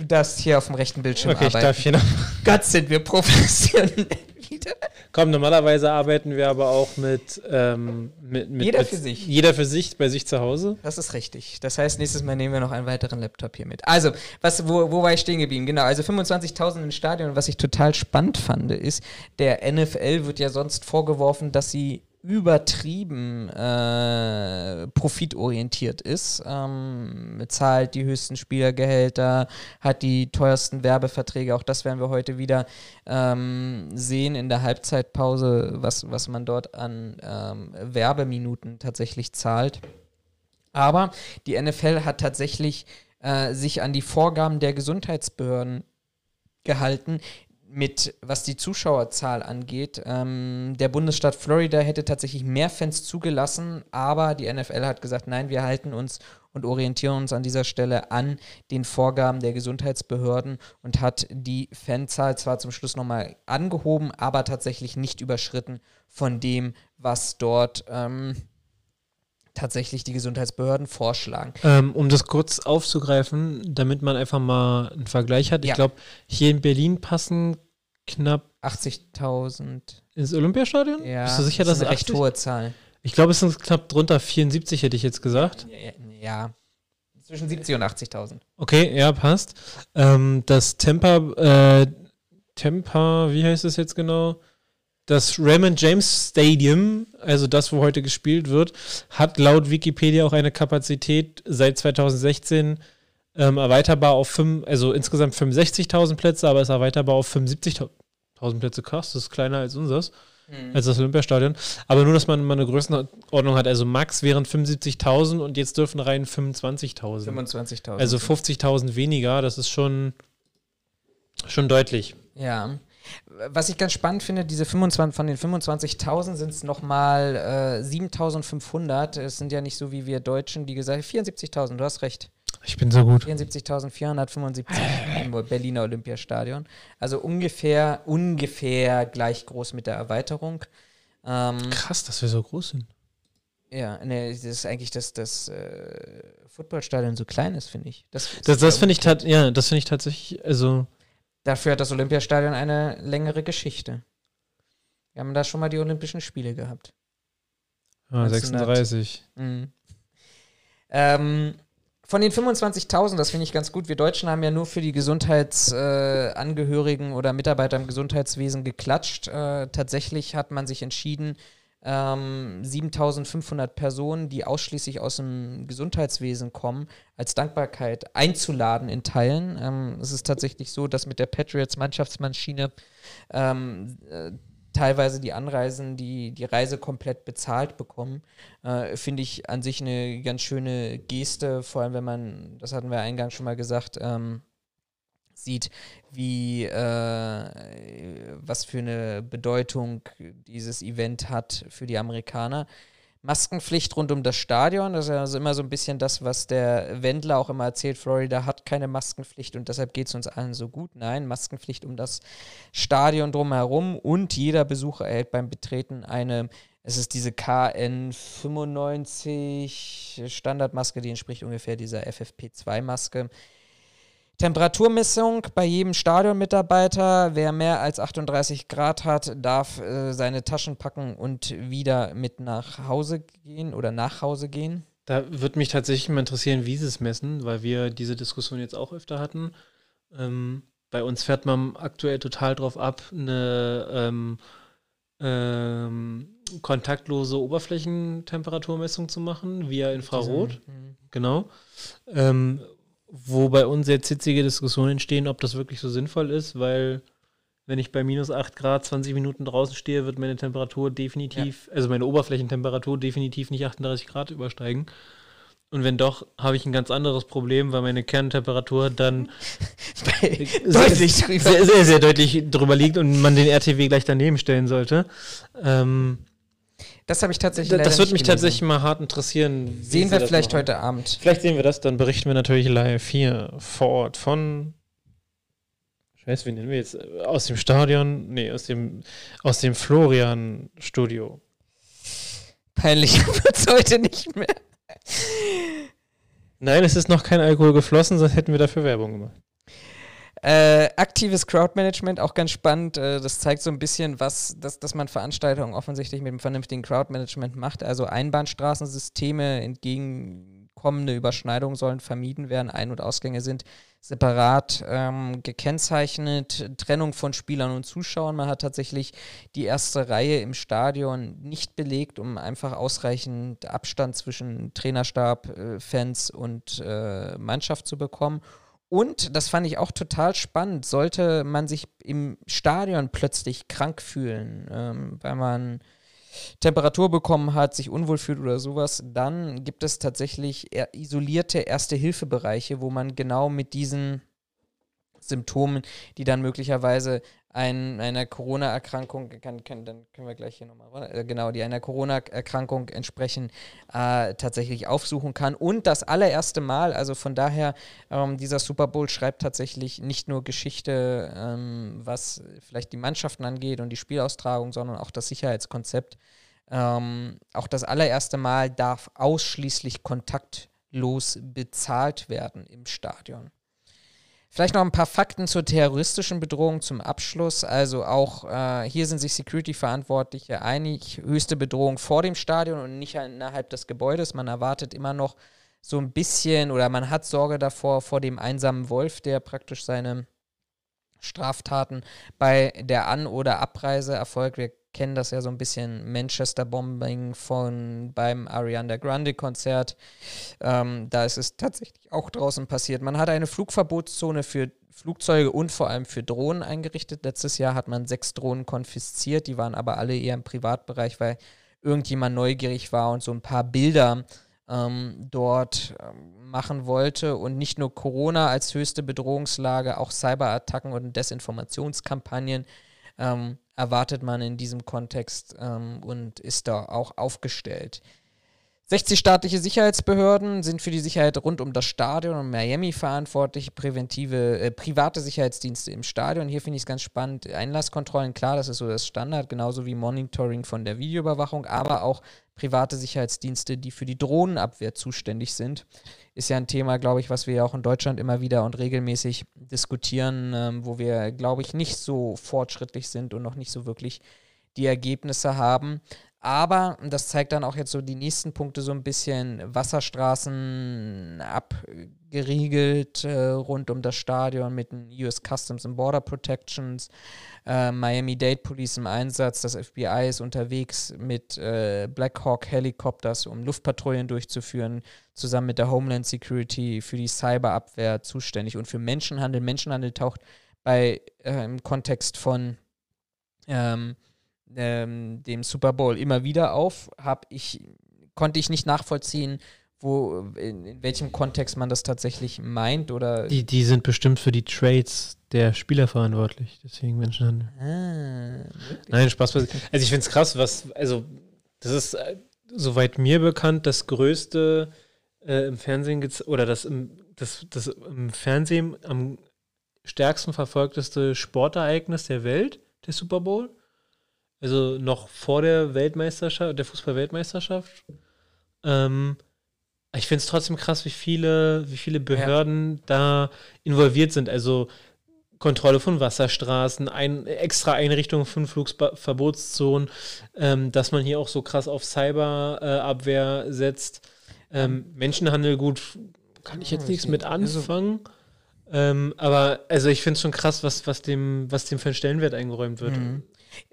darfst hier auf dem rechten Bildschirm Okay, ich arbeiten. darf hier noch. Gott, sind wir professionell wieder. Komm, normalerweise arbeiten wir aber auch mit, ähm, mit, mit Jeder mit, für sich. Jeder für sich, bei sich zu Hause. Das ist richtig. Das heißt, nächstes Mal nehmen wir noch einen weiteren Laptop hier mit. Also, was, wo, wo war ich stehen geblieben? Genau, also 25.000 im Stadion. Und was ich total spannend fand, ist, der NFL wird ja sonst vorgeworfen, dass sie übertrieben äh, profitorientiert ist, ähm, zahlt die höchsten Spielergehälter, hat die teuersten Werbeverträge, auch das werden wir heute wieder ähm, sehen in der Halbzeitpause, was, was man dort an ähm, Werbeminuten tatsächlich zahlt. Aber die NFL hat tatsächlich äh, sich an die Vorgaben der Gesundheitsbehörden gehalten, mit was die Zuschauerzahl angeht. Ähm, der Bundesstaat Florida hätte tatsächlich mehr Fans zugelassen, aber die NFL hat gesagt, nein, wir halten uns und orientieren uns an dieser Stelle an den Vorgaben der Gesundheitsbehörden und hat die Fanzahl zwar zum Schluss nochmal angehoben, aber tatsächlich nicht überschritten von dem, was dort ähm, tatsächlich die Gesundheitsbehörden vorschlagen. Ähm, um das kurz aufzugreifen, damit man einfach mal einen Vergleich hat. Ja. Ich glaube, hier in Berlin passen knapp 80.000. ins Olympiastadion. Ja, Bist du sicher, das dass ist eine es recht 80? hohe Zahl. Ich glaube, es sind knapp drunter 74, hätte ich jetzt gesagt. Ja, zwischen 70 und 80.000. Okay, ja, passt. Ähm, das Tampa, äh, Tampa, wie heißt es jetzt genau? Das Raymond James Stadium, also das, wo heute gespielt wird, hat laut Wikipedia auch eine Kapazität seit 2016 ähm, erweiterbar auf 5, also insgesamt 65.000 Plätze, aber ist erweiterbar auf 75.000 Plätze. Krass, das ist kleiner als unseres, als das Olympiastadion. Aber nur, dass man mal eine Größenordnung hat. Also Max wären 75.000 und jetzt dürfen rein 25.000. 25.000. Also 50.000 weniger, das ist schon, schon deutlich. Ja. Was ich ganz spannend finde, diese 25, von den 25.000 sind es nochmal äh, 7.500. Es sind ja nicht so wie wir Deutschen, die gesagt haben, 74.000, du hast recht. Ich bin so gut. 74.475 im Berliner Olympiastadion. Also ungefähr, ungefähr gleich groß mit der Erweiterung. Ähm, Krass, dass wir so groß sind. ja, ne, das ist eigentlich, dass das äh, Footballstadion so klein ist, finde ich. Das, Das, das finde ich, ja, das finde ich tatsächlich, also, Dafür hat das Olympiastadion eine längere Geschichte. Wir haben da schon mal die Olympischen Spiele gehabt. 1900. 36. Mhm. Ähm, von den 25.000, das finde ich ganz gut. Wir Deutschen haben ja nur für die Gesundheitsangehörigen äh, oder Mitarbeiter im Gesundheitswesen geklatscht. Äh, tatsächlich hat man sich entschieden, ähm, 7.500 Personen, die ausschließlich aus dem Gesundheitswesen kommen, als Dankbarkeit einzuladen in Teilen. Ähm, es ist tatsächlich so, dass mit der Patriots Mannschaftsmaschine ähm, äh, teilweise die Anreisen, die, die Reise komplett bezahlt bekommen. Äh, Finde ich an sich eine ganz schöne Geste, vor allem wenn man, das hatten wir eingangs schon mal gesagt, ähm, sieht, wie äh, was für eine Bedeutung dieses Event hat für die Amerikaner. Maskenpflicht rund um das Stadion, das ist also immer so ein bisschen das, was der Wendler auch immer erzählt, Florida hat keine Maskenpflicht und deshalb geht es uns allen so gut. Nein, Maskenpflicht um das Stadion drumherum und jeder Besucher erhält beim Betreten eine, es ist diese KN95 Standardmaske, die entspricht ungefähr dieser FFP2-Maske. Temperaturmessung bei jedem Stadionmitarbeiter. Wer mehr als 38 Grad hat, darf äh, seine Taschen packen und wieder mit nach Hause gehen oder nach Hause gehen. Da würde mich tatsächlich mal interessieren, wie sie es messen, weil wir diese Diskussion jetzt auch öfter hatten. Ähm, bei uns fährt man aktuell total drauf ab, eine ähm, ähm, kontaktlose Oberflächentemperaturmessung zu machen, via Infrarot. Mhm. Genau. Ähm, wo bei uns jetzt hitzige Diskussionen entstehen, ob das wirklich so sinnvoll ist, weil wenn ich bei minus 8 Grad 20 Minuten draußen stehe, wird meine Temperatur definitiv, also meine Oberflächentemperatur definitiv nicht 38 Grad übersteigen. Und wenn doch, habe ich ein ganz anderes Problem, weil meine Kerntemperatur dann [LAUGHS] [LAUGHS] Deutlich sehr, sehr, sehr, sehr deutlich drüber liegt und man den RTW gleich daneben stellen sollte. Ähm, Das habe ich tatsächlich das leider würde mich gelesen. tatsächlich mal hart interessieren. Sehen wir das vielleicht heute Abend. Vielleicht sehen wir das, dann berichten wir natürlich live hier vor Ort von. Scheiße, wie nennen wir jetzt? Aus dem Stadion? Nee, aus dem, aus dem Florian-Studio. Peinlich [LAUGHS] wird es heute nicht mehr. Nein, es ist noch kein Alkohol geflossen, sonst hätten wir dafür Werbung gemacht. Äh, aktives Crowdmanagement, auch ganz spannend. Äh, das zeigt so ein bisschen, was, dass, dass man Veranstaltungen offensichtlich mit einem vernünftigen Crowdmanagement macht. Also Einbahnstraßensysteme, entgegenkommende Überschneidungen sollen vermieden werden. Ein- und Ausgänge sind separat ähm, gekennzeichnet. Trennung von Spielern und Zuschauern. Man hat tatsächlich die erste Reihe im Stadion nicht belegt, um einfach ausreichend Abstand zwischen Trainerstab, äh, Fans und äh, Mannschaft zu bekommen. Und, das fand ich auch total spannend, sollte man sich im Stadion plötzlich krank fühlen, ähm, weil man Temperatur bekommen hat, sich unwohl fühlt oder sowas, dann gibt es tatsächlich isolierte Erste-Hilfe-Bereiche, wo man genau mit diesen Symptomen, die dann möglicherweise ein, einer Corona-Erkrankung, kann, kann, dann können wir gleich hier nochmal, äh, genau, die einer Corona-Erkrankung entsprechen, äh, tatsächlich aufsuchen kann. Und das allererste Mal, also von daher, ähm, dieser Super Bowl schreibt tatsächlich nicht nur Geschichte, ähm, was vielleicht die Mannschaften angeht und die Spielaustragung, sondern auch das Sicherheitskonzept. Ähm, auch das allererste Mal darf ausschließlich kontaktlos bezahlt werden im Stadion. Vielleicht noch ein paar Fakten zur terroristischen Bedrohung zum Abschluss. Also auch äh, hier sind sich Security-Verantwortliche einig. Höchste Bedrohung vor dem Stadion und nicht innerhalb des Gebäudes. Man erwartet immer noch so ein bisschen oder man hat Sorge davor vor dem einsamen Wolf, der praktisch seine Straftaten bei der An- oder Abreise erfolgt. Wir kennen das ja so ein bisschen Manchester-Bombing von beim Ariana Grande-Konzert. Ähm, da ist es tatsächlich auch draußen passiert. Man hat eine Flugverbotszone für Flugzeuge und vor allem für Drohnen eingerichtet. Letztes Jahr hat man sechs Drohnen konfisziert, die waren aber alle eher im Privatbereich, weil irgendjemand neugierig war und so ein paar Bilder ähm, dort ähm, machen wollte. Und nicht nur Corona als höchste Bedrohungslage, auch Cyberattacken und Desinformationskampagnen ähm, erwartet man in diesem Kontext ähm, und ist da auch aufgestellt. 60 staatliche Sicherheitsbehörden sind für die Sicherheit rund um das Stadion und Miami verantwortlich, präventive, äh, private Sicherheitsdienste im Stadion. Hier finde ich es ganz spannend. Einlasskontrollen, klar, das ist so das Standard, genauso wie Monitoring von der Videoüberwachung, aber auch private Sicherheitsdienste, die für die Drohnenabwehr zuständig sind. Ist ja ein Thema, glaube ich, was wir ja auch in Deutschland immer wieder und regelmäßig diskutieren, ähm, wo wir, glaube ich, nicht so fortschrittlich sind und noch nicht so wirklich die Ergebnisse haben. Aber, das zeigt dann auch jetzt so die nächsten Punkte so ein bisschen, Wasserstraßen abgeriegelt äh, rund um das Stadion mit den US Customs and Border Protections, äh, Miami-Dade Police im Einsatz, das FBI ist unterwegs mit äh, Black Hawk Helikopters, um Luftpatrouillen durchzuführen, zusammen mit der Homeland Security für die Cyberabwehr zuständig und für Menschenhandel. Menschenhandel taucht bei äh, im Kontext von ähm, ähm, dem Super Bowl immer wieder auf, habe ich, konnte ich nicht nachvollziehen, wo, in, in, welchem Kontext man das tatsächlich meint oder. Die, die sind bestimmt für die Trades der Spieler verantwortlich, deswegen Menschenhandel. Ah, Nein, Spaß. Also ich finde es krass, was, also das ist, äh, soweit mir bekannt, das größte äh, im Fernsehen oder das im, das, das im Fernsehen am stärksten verfolgteste Sportereignis der Welt, der Super Bowl. Also noch vor der Weltmeisterschaft, der Fußball-Weltmeisterschaft. Ähm, ich finde es trotzdem krass, wie viele, wie viele Behörden ja. da involviert sind. Also Kontrolle von Wasserstraßen, ein, extra Einrichtungen von Flugverbotszonen, ähm, dass man hier auch so krass auf Cyberabwehr äh, setzt. Ähm, Menschenhandel, gut, kann ich jetzt nichts mit also anfangen. Ähm, aber also ich finde es schon krass, was, was, dem, was dem für einen Stellenwert eingeräumt wird. Mhm.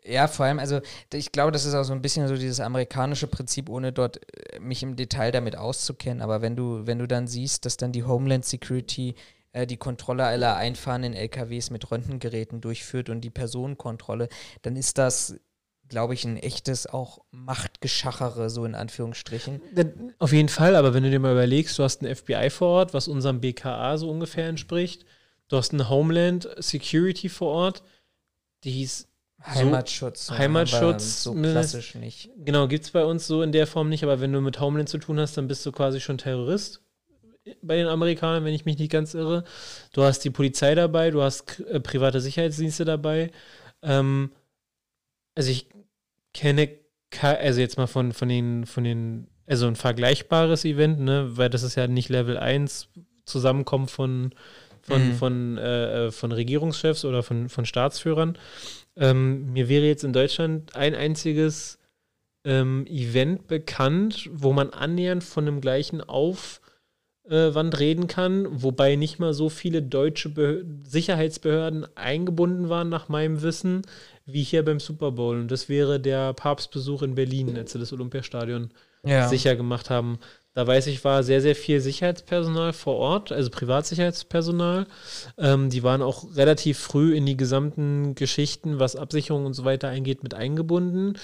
Ja, vor allem, also ich glaube, das ist auch so ein bisschen so dieses amerikanische Prinzip, ohne dort äh, mich im Detail damit auszukennen. Aber wenn du, wenn du dann siehst, dass dann die Homeland Security äh, die Kontrolle aller einfahrenden LKWs mit Röntgengeräten durchführt und die Personenkontrolle, dann ist das glaube ich, ein echtes auch Machtgeschachere, so in Anführungsstrichen. Auf jeden Fall, aber wenn du dir mal überlegst, du hast ein FBI vor Ort, was unserem BKA so ungefähr entspricht, du hast ein Homeland Security vor Ort, die ist Heimatschutz. So, Heimatschutz. So klassisch nicht. Genau, gibt es bei uns so in der Form nicht, aber wenn du mit Homeland zu tun hast, dann bist du quasi schon Terrorist bei den Amerikanern, wenn ich mich nicht ganz irre. Du hast die Polizei dabei, du hast äh, private Sicherheitsdienste dabei. Ähm, also ich kenne, also jetzt mal von, von den, von den, also ein vergleichbares Event, ne, weil das ist ja nicht Level 1 Zusammenkommen von, von, mhm. von, äh, äh, von Regierungschefs oder von, von Staatsführern. Ähm, mir wäre jetzt in Deutschland ein einziges ähm, Event bekannt, wo man annähernd von einem gleichen Aufwand reden kann, wobei nicht mal so viele deutsche Be Sicherheitsbehörden eingebunden waren, nach meinem Wissen, wie hier beim Super Bowl. Und das wäre der Papstbesuch in Berlin, als sie das Olympiastadion ja. sicher gemacht haben. Da weiß ich, war sehr, sehr viel Sicherheitspersonal vor Ort, also Privatsicherheitspersonal. Ähm, die waren auch relativ früh in die gesamten Geschichten, was Absicherung und so weiter eingeht, mit eingebunden.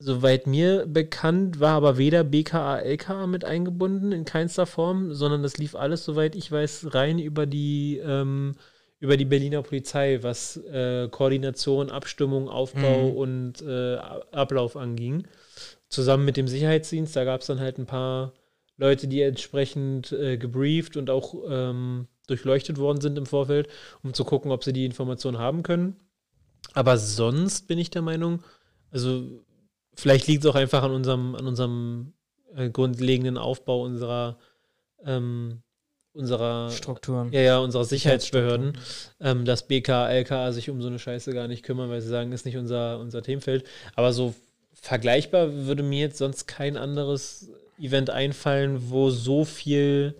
Soweit mir bekannt war aber weder BKA, LKA mit eingebunden, in keinster Form, sondern das lief alles, soweit ich weiß, rein über die, ähm, über die Berliner Polizei, was äh, Koordination, Abstimmung, Aufbau mhm. und äh, Ablauf anging. Zusammen mit dem Sicherheitsdienst, da gab es dann halt ein paar Leute, die entsprechend äh, gebrieft und auch ähm, durchleuchtet worden sind im Vorfeld, um zu gucken, ob sie die Informationen haben können. Aber sonst bin ich der Meinung, also vielleicht liegt es auch einfach an unserem, an unserem äh, grundlegenden Aufbau unserer ähm, unserer Strukturen. Ja, ja, unserer Sicherheitsbehörden, ähm, dass BK, LKA sich um so eine Scheiße gar nicht kümmern, weil sie sagen, ist nicht unser, unser Themenfeld. Aber so vergleichbar würde mir jetzt sonst kein anderes Event einfallen, wo so viel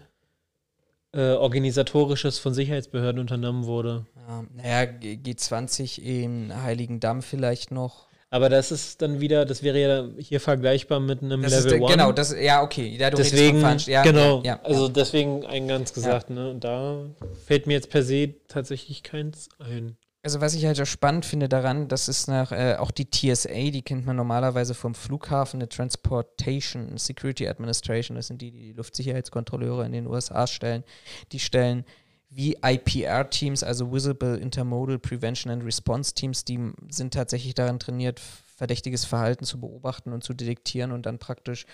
äh, organisatorisches von Sicherheitsbehörden unternommen wurde. Ja, naja, G20 im Heiligen Damm vielleicht noch. Aber das ist dann wieder, das wäre ja hier vergleichbar mit einem das Level 1. Genau, das, ja, okay. Ja, deswegen, ja, genau, ja, also deswegen eingangs gesagt, ne? Und da fällt mir jetzt per se tatsächlich keins ein. Also was ich halt auch spannend finde daran, das ist nach, äh, auch die TSA, die kennt man normalerweise vom Flughafen, eine Transportation Security Administration, das sind die, die die Luftsicherheitskontrolleure in den USA stellen. Die stellen wie IPR-Teams, also Visible Intermodal Prevention and Response Teams, die sind tatsächlich daran trainiert, verdächtiges Verhalten zu beobachten und zu detektieren und dann praktisch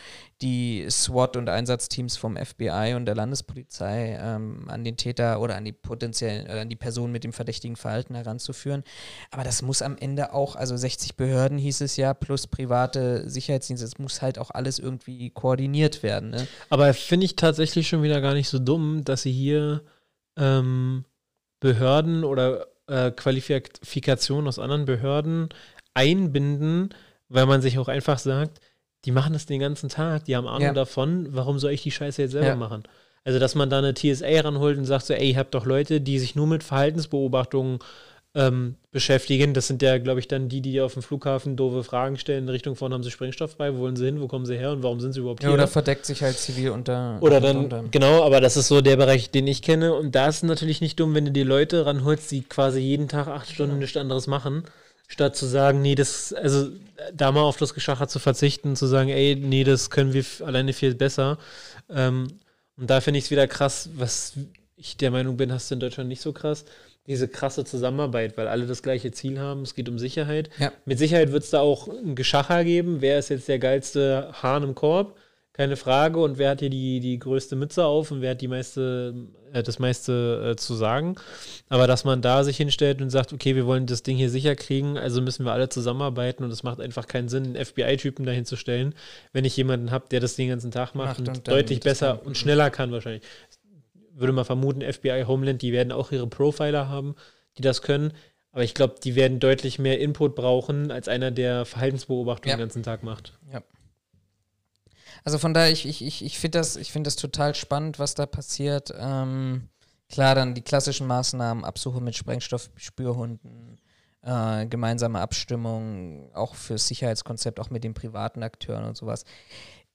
die SWAT- und Einsatzteams vom FBI und der Landespolizei ähm, an den Täter oder an die potenziellen, oder an die Person mit dem verdächtigen Verhalten heranzuführen. Aber das muss am Ende auch, also 60 Behörden hieß es ja, plus private Sicherheitsdienste, es muss halt auch alles irgendwie koordiniert werden. Ne? Aber finde ich tatsächlich schon wieder gar nicht so dumm, dass sie hier ähm, Behörden oder äh, Qualifikationen aus anderen Behörden einbinden, weil man sich auch einfach sagt, die machen das den ganzen Tag, die haben Ahnung Ja. davon, warum soll ich die Scheiße jetzt selber Ja. machen? Also, dass man da eine TSA ranholt und sagt so, ey, ihr habt doch Leute, die sich nur mit Verhaltensbeobachtungen ähm, beschäftigen. Das sind ja, glaube ich, dann die, die auf dem Flughafen doofe Fragen stellen in Richtung von, haben sie Sprengstoff bei, wo wollen sie hin, wo kommen sie her und warum sind sie überhaupt Ja, hier? oder verdeckt sich halt zivil unter. Oder dann, unter- genau, aber das ist so der Bereich, den ich kenne. Und da ist es natürlich nicht dumm, wenn du die Leute ranholst, die quasi jeden Tag acht Stunden nichts anderes machen, statt zu sagen, nee, das, also da mal auf das Geschacher zu verzichten, zu sagen, ey, nee, das können wir alleine viel besser. Ähm, und da finde ich es wieder krass, was ich der Meinung bin, hast du in Deutschland nicht so krass, diese krasse Zusammenarbeit, weil alle das gleiche Ziel haben, es geht um Sicherheit. Ja. Mit Sicherheit wird es da auch ein Geschacher geben, wer ist jetzt der geilste Hahn im Korb, keine Frage, und wer hat hier die, die größte Mütze auf und wer hat die meiste, äh, das meiste äh, zu sagen. Aber dass man da sich hinstellt und sagt, okay, wir wollen das Ding hier sicher kriegen, also müssen wir alle zusammenarbeiten und es macht einfach keinen Sinn, einen FBI-Typen dahin zu stellen, wenn ich jemanden habe, der das den ganzen Tag macht, Macht und, und deutlich besser kann. und schneller kann wahrscheinlich. Würde mal vermuten, FBI, Homeland, die werden auch ihre Profiler haben, die das können. Aber ich glaube, die werden deutlich mehr Input brauchen, als einer, der Verhaltensbeobachtung Ja. den ganzen Tag macht. Also von daher, ich, ich, ich, ich finde das, ich find das total spannend, was da passiert. Ähm, klar, dann die klassischen Maßnahmen, Absuche mit Sprengstoffspürhunden, äh, gemeinsame Abstimmung, auch fürs Sicherheitskonzept, auch mit den privaten Akteuren und sowas.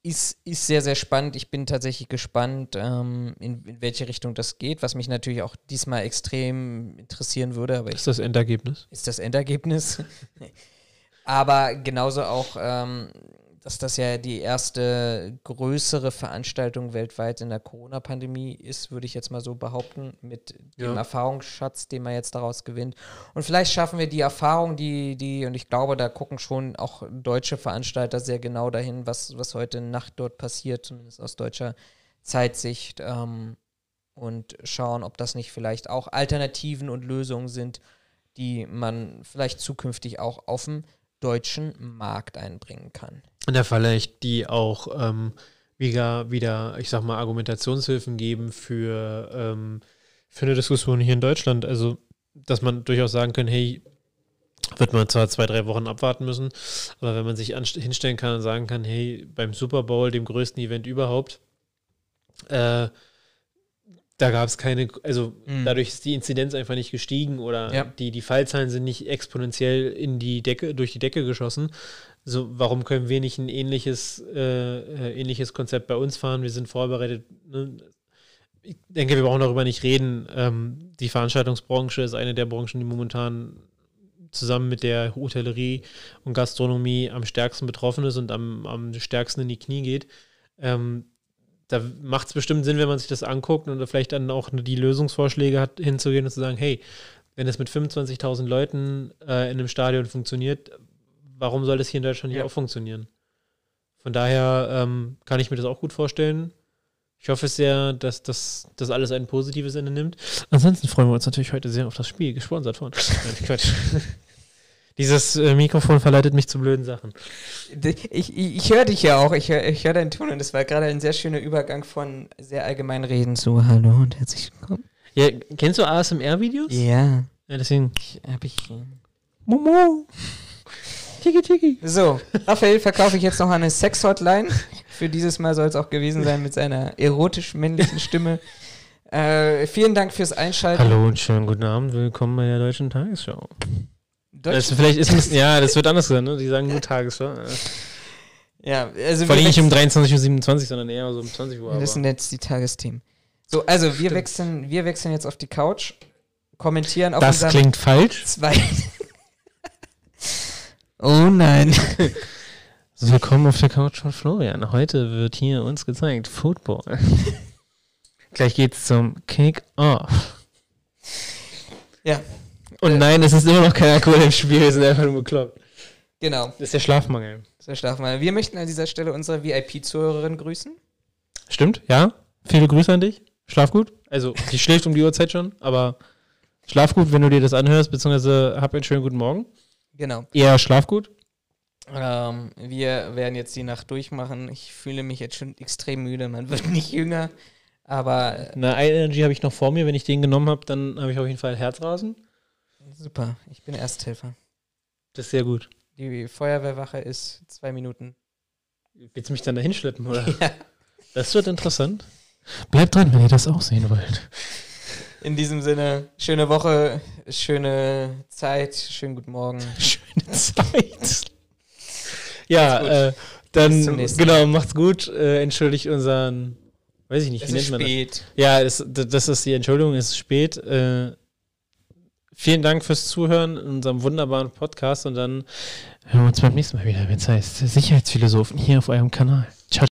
Ist, ist sehr, sehr spannend. Ich bin tatsächlich gespannt, ähm, in, in welche Richtung das geht, was mich natürlich auch diesmal extrem interessieren würde, aber ich ist das Endergebnis. ist das Endergebnis. [LAUGHS] Aber genauso auch, ähm, dass das ja die erste größere Veranstaltung weltweit in der Corona-Pandemie ist, würde ich jetzt mal so behaupten, mit dem Ja. Erfahrungsschatz, den man jetzt daraus gewinnt. Und vielleicht schaffen wir die Erfahrung, die, die, und ich glaube, da gucken schon auch deutsche Veranstalter sehr genau dahin, was, was heute Nacht dort passiert, zumindest aus deutscher Zeitsicht. Ähm, und schauen, ob das nicht vielleicht auch Alternativen und Lösungen sind, die man vielleicht zukünftig auch auf dem deutschen Markt einbringen kann. Und da vielleicht die auch ähm, wieder, wieder, ich sag mal, Argumentationshilfen geben für, ähm, für eine Diskussion hier in Deutschland. Also, dass man durchaus sagen kann, hey, wird man zwar zwei, drei Wochen abwarten müssen, aber wenn man sich hinstellen kann und sagen kann, hey, beim Super Bowl, dem größten Event überhaupt, äh, da gab es keine, also Mhm. dadurch ist die Inzidenz einfach nicht gestiegen oder Ja. die, die Fallzahlen sind nicht exponentiell in die Decke, durch die Decke geschossen. So, warum können wir nicht ein ähnliches, äh, äh, ähnliches Konzept bei uns fahren? Wir sind vorbereitet. Ne? Ich denke, wir brauchen darüber nicht reden. Ähm, die Veranstaltungsbranche ist eine der Branchen, die momentan zusammen mit der Hotellerie und Gastronomie am stärksten betroffen ist und am, am stärksten in die Knie geht. Ähm, da macht es bestimmt Sinn, wenn man sich das anguckt und vielleicht dann auch die Lösungsvorschläge hat, hinzugehen und zu sagen, hey, wenn es mit 25.000 Leuten äh, in einem Stadion funktioniert, warum soll das hier in Deutschland nicht Ja. auch funktionieren? Von daher ähm, kann ich mir das auch gut vorstellen. Ich hoffe sehr, dass das, das alles ein positives Ende nimmt. Ansonsten freuen wir uns natürlich heute sehr auf das Spiel, gesponsert von. Quatsch. [LAUGHS] Dieses äh, Mikrofon verleitet mich zu blöden Sachen. Ich, ich, ich höre dich ja auch, ich höre ich hör deinen Ton und das war gerade ein sehr schöner Übergang von sehr allgemeinen Reden zu Hallo und herzlich willkommen. Ja, kennst du ASMR-Videos? Ja, Ja, deswegen. ich, hab ich. Momo. Tiki Tiki. So, Raphael verkaufe ich jetzt noch eine Sex-Hotline. Für dieses Mal soll es auch gewesen sein mit seiner erotisch-männlichen Stimme. Äh, vielen Dank fürs Einschalten. Hallo und schönen guten Abend. Willkommen bei der Deutschen Tagesschau. Das, vielleicht ist es, ja, das wird anders sein, ne? Die sagen nur Tagesschau. Ja. also Vor allem nicht um wechseln- 23.27 Uhr, sondern eher so um 20 Uhr. Das sind jetzt die Tagesthemen. So, also wir wechseln, wir wechseln jetzt auf die Couch, kommentieren auf das klingt falsch. zwei. [LAUGHS] oh nein. [LAUGHS] Willkommen auf der Couch von Florian. Heute wird hier uns gezeigt Football. [LAUGHS] Gleich geht's zum Kick-Off. Ja, Und nein, es ist immer noch kein Alkohol im Spiel, wir sind einfach nur bekloppt. genau. Das ist der Schlafmangel. So schlafen wir. Wir möchten an dieser Stelle unsere VIP-Zuhörerin grüßen. Stimmt, ja. Viele Grüße an dich. Schlaf gut. Also, die schläft um die Uhrzeit schon, aber schlaf gut, wenn du dir das anhörst, beziehungsweise hab einen schönen guten Morgen. Genau. Eher schlaf gut. Ähm, wir werden jetzt die Nacht durchmachen. Ich fühle mich jetzt schon extrem müde. Man wird [LAUGHS] nicht jünger. Aber äh, Eine Energy habe ich noch vor mir. Wenn ich den genommen habe, dann habe ich auf jeden Fall Herzrasen. Super. Ich bin Ersthelfer. Das ist sehr gut. Die Feuerwehrwache ist zwei Minuten. Willst du mich dann dahin schleppen, oder? [LAUGHS] Ja. Das wird interessant. Bleibt dran, wenn ihr das auch sehen wollt. In diesem Sinne, schöne Woche, schöne Zeit, schönen guten Morgen. [LAUGHS] Schöne Zeit. Ja, äh, dann, genau, macht's gut. Äh, entschuldigt unseren, weiß ich nicht, Es wie ist nennt man das? spät. Ja, es, das ist die Entschuldigung, es ist spät. Äh, vielen Dank fürs Zuhören in unserem wunderbaren Podcast und dann hören wir uns beim nächsten Mal wieder, wenn es heißt Sicherheitsphilosophen hier auf eurem Kanal. Ciao.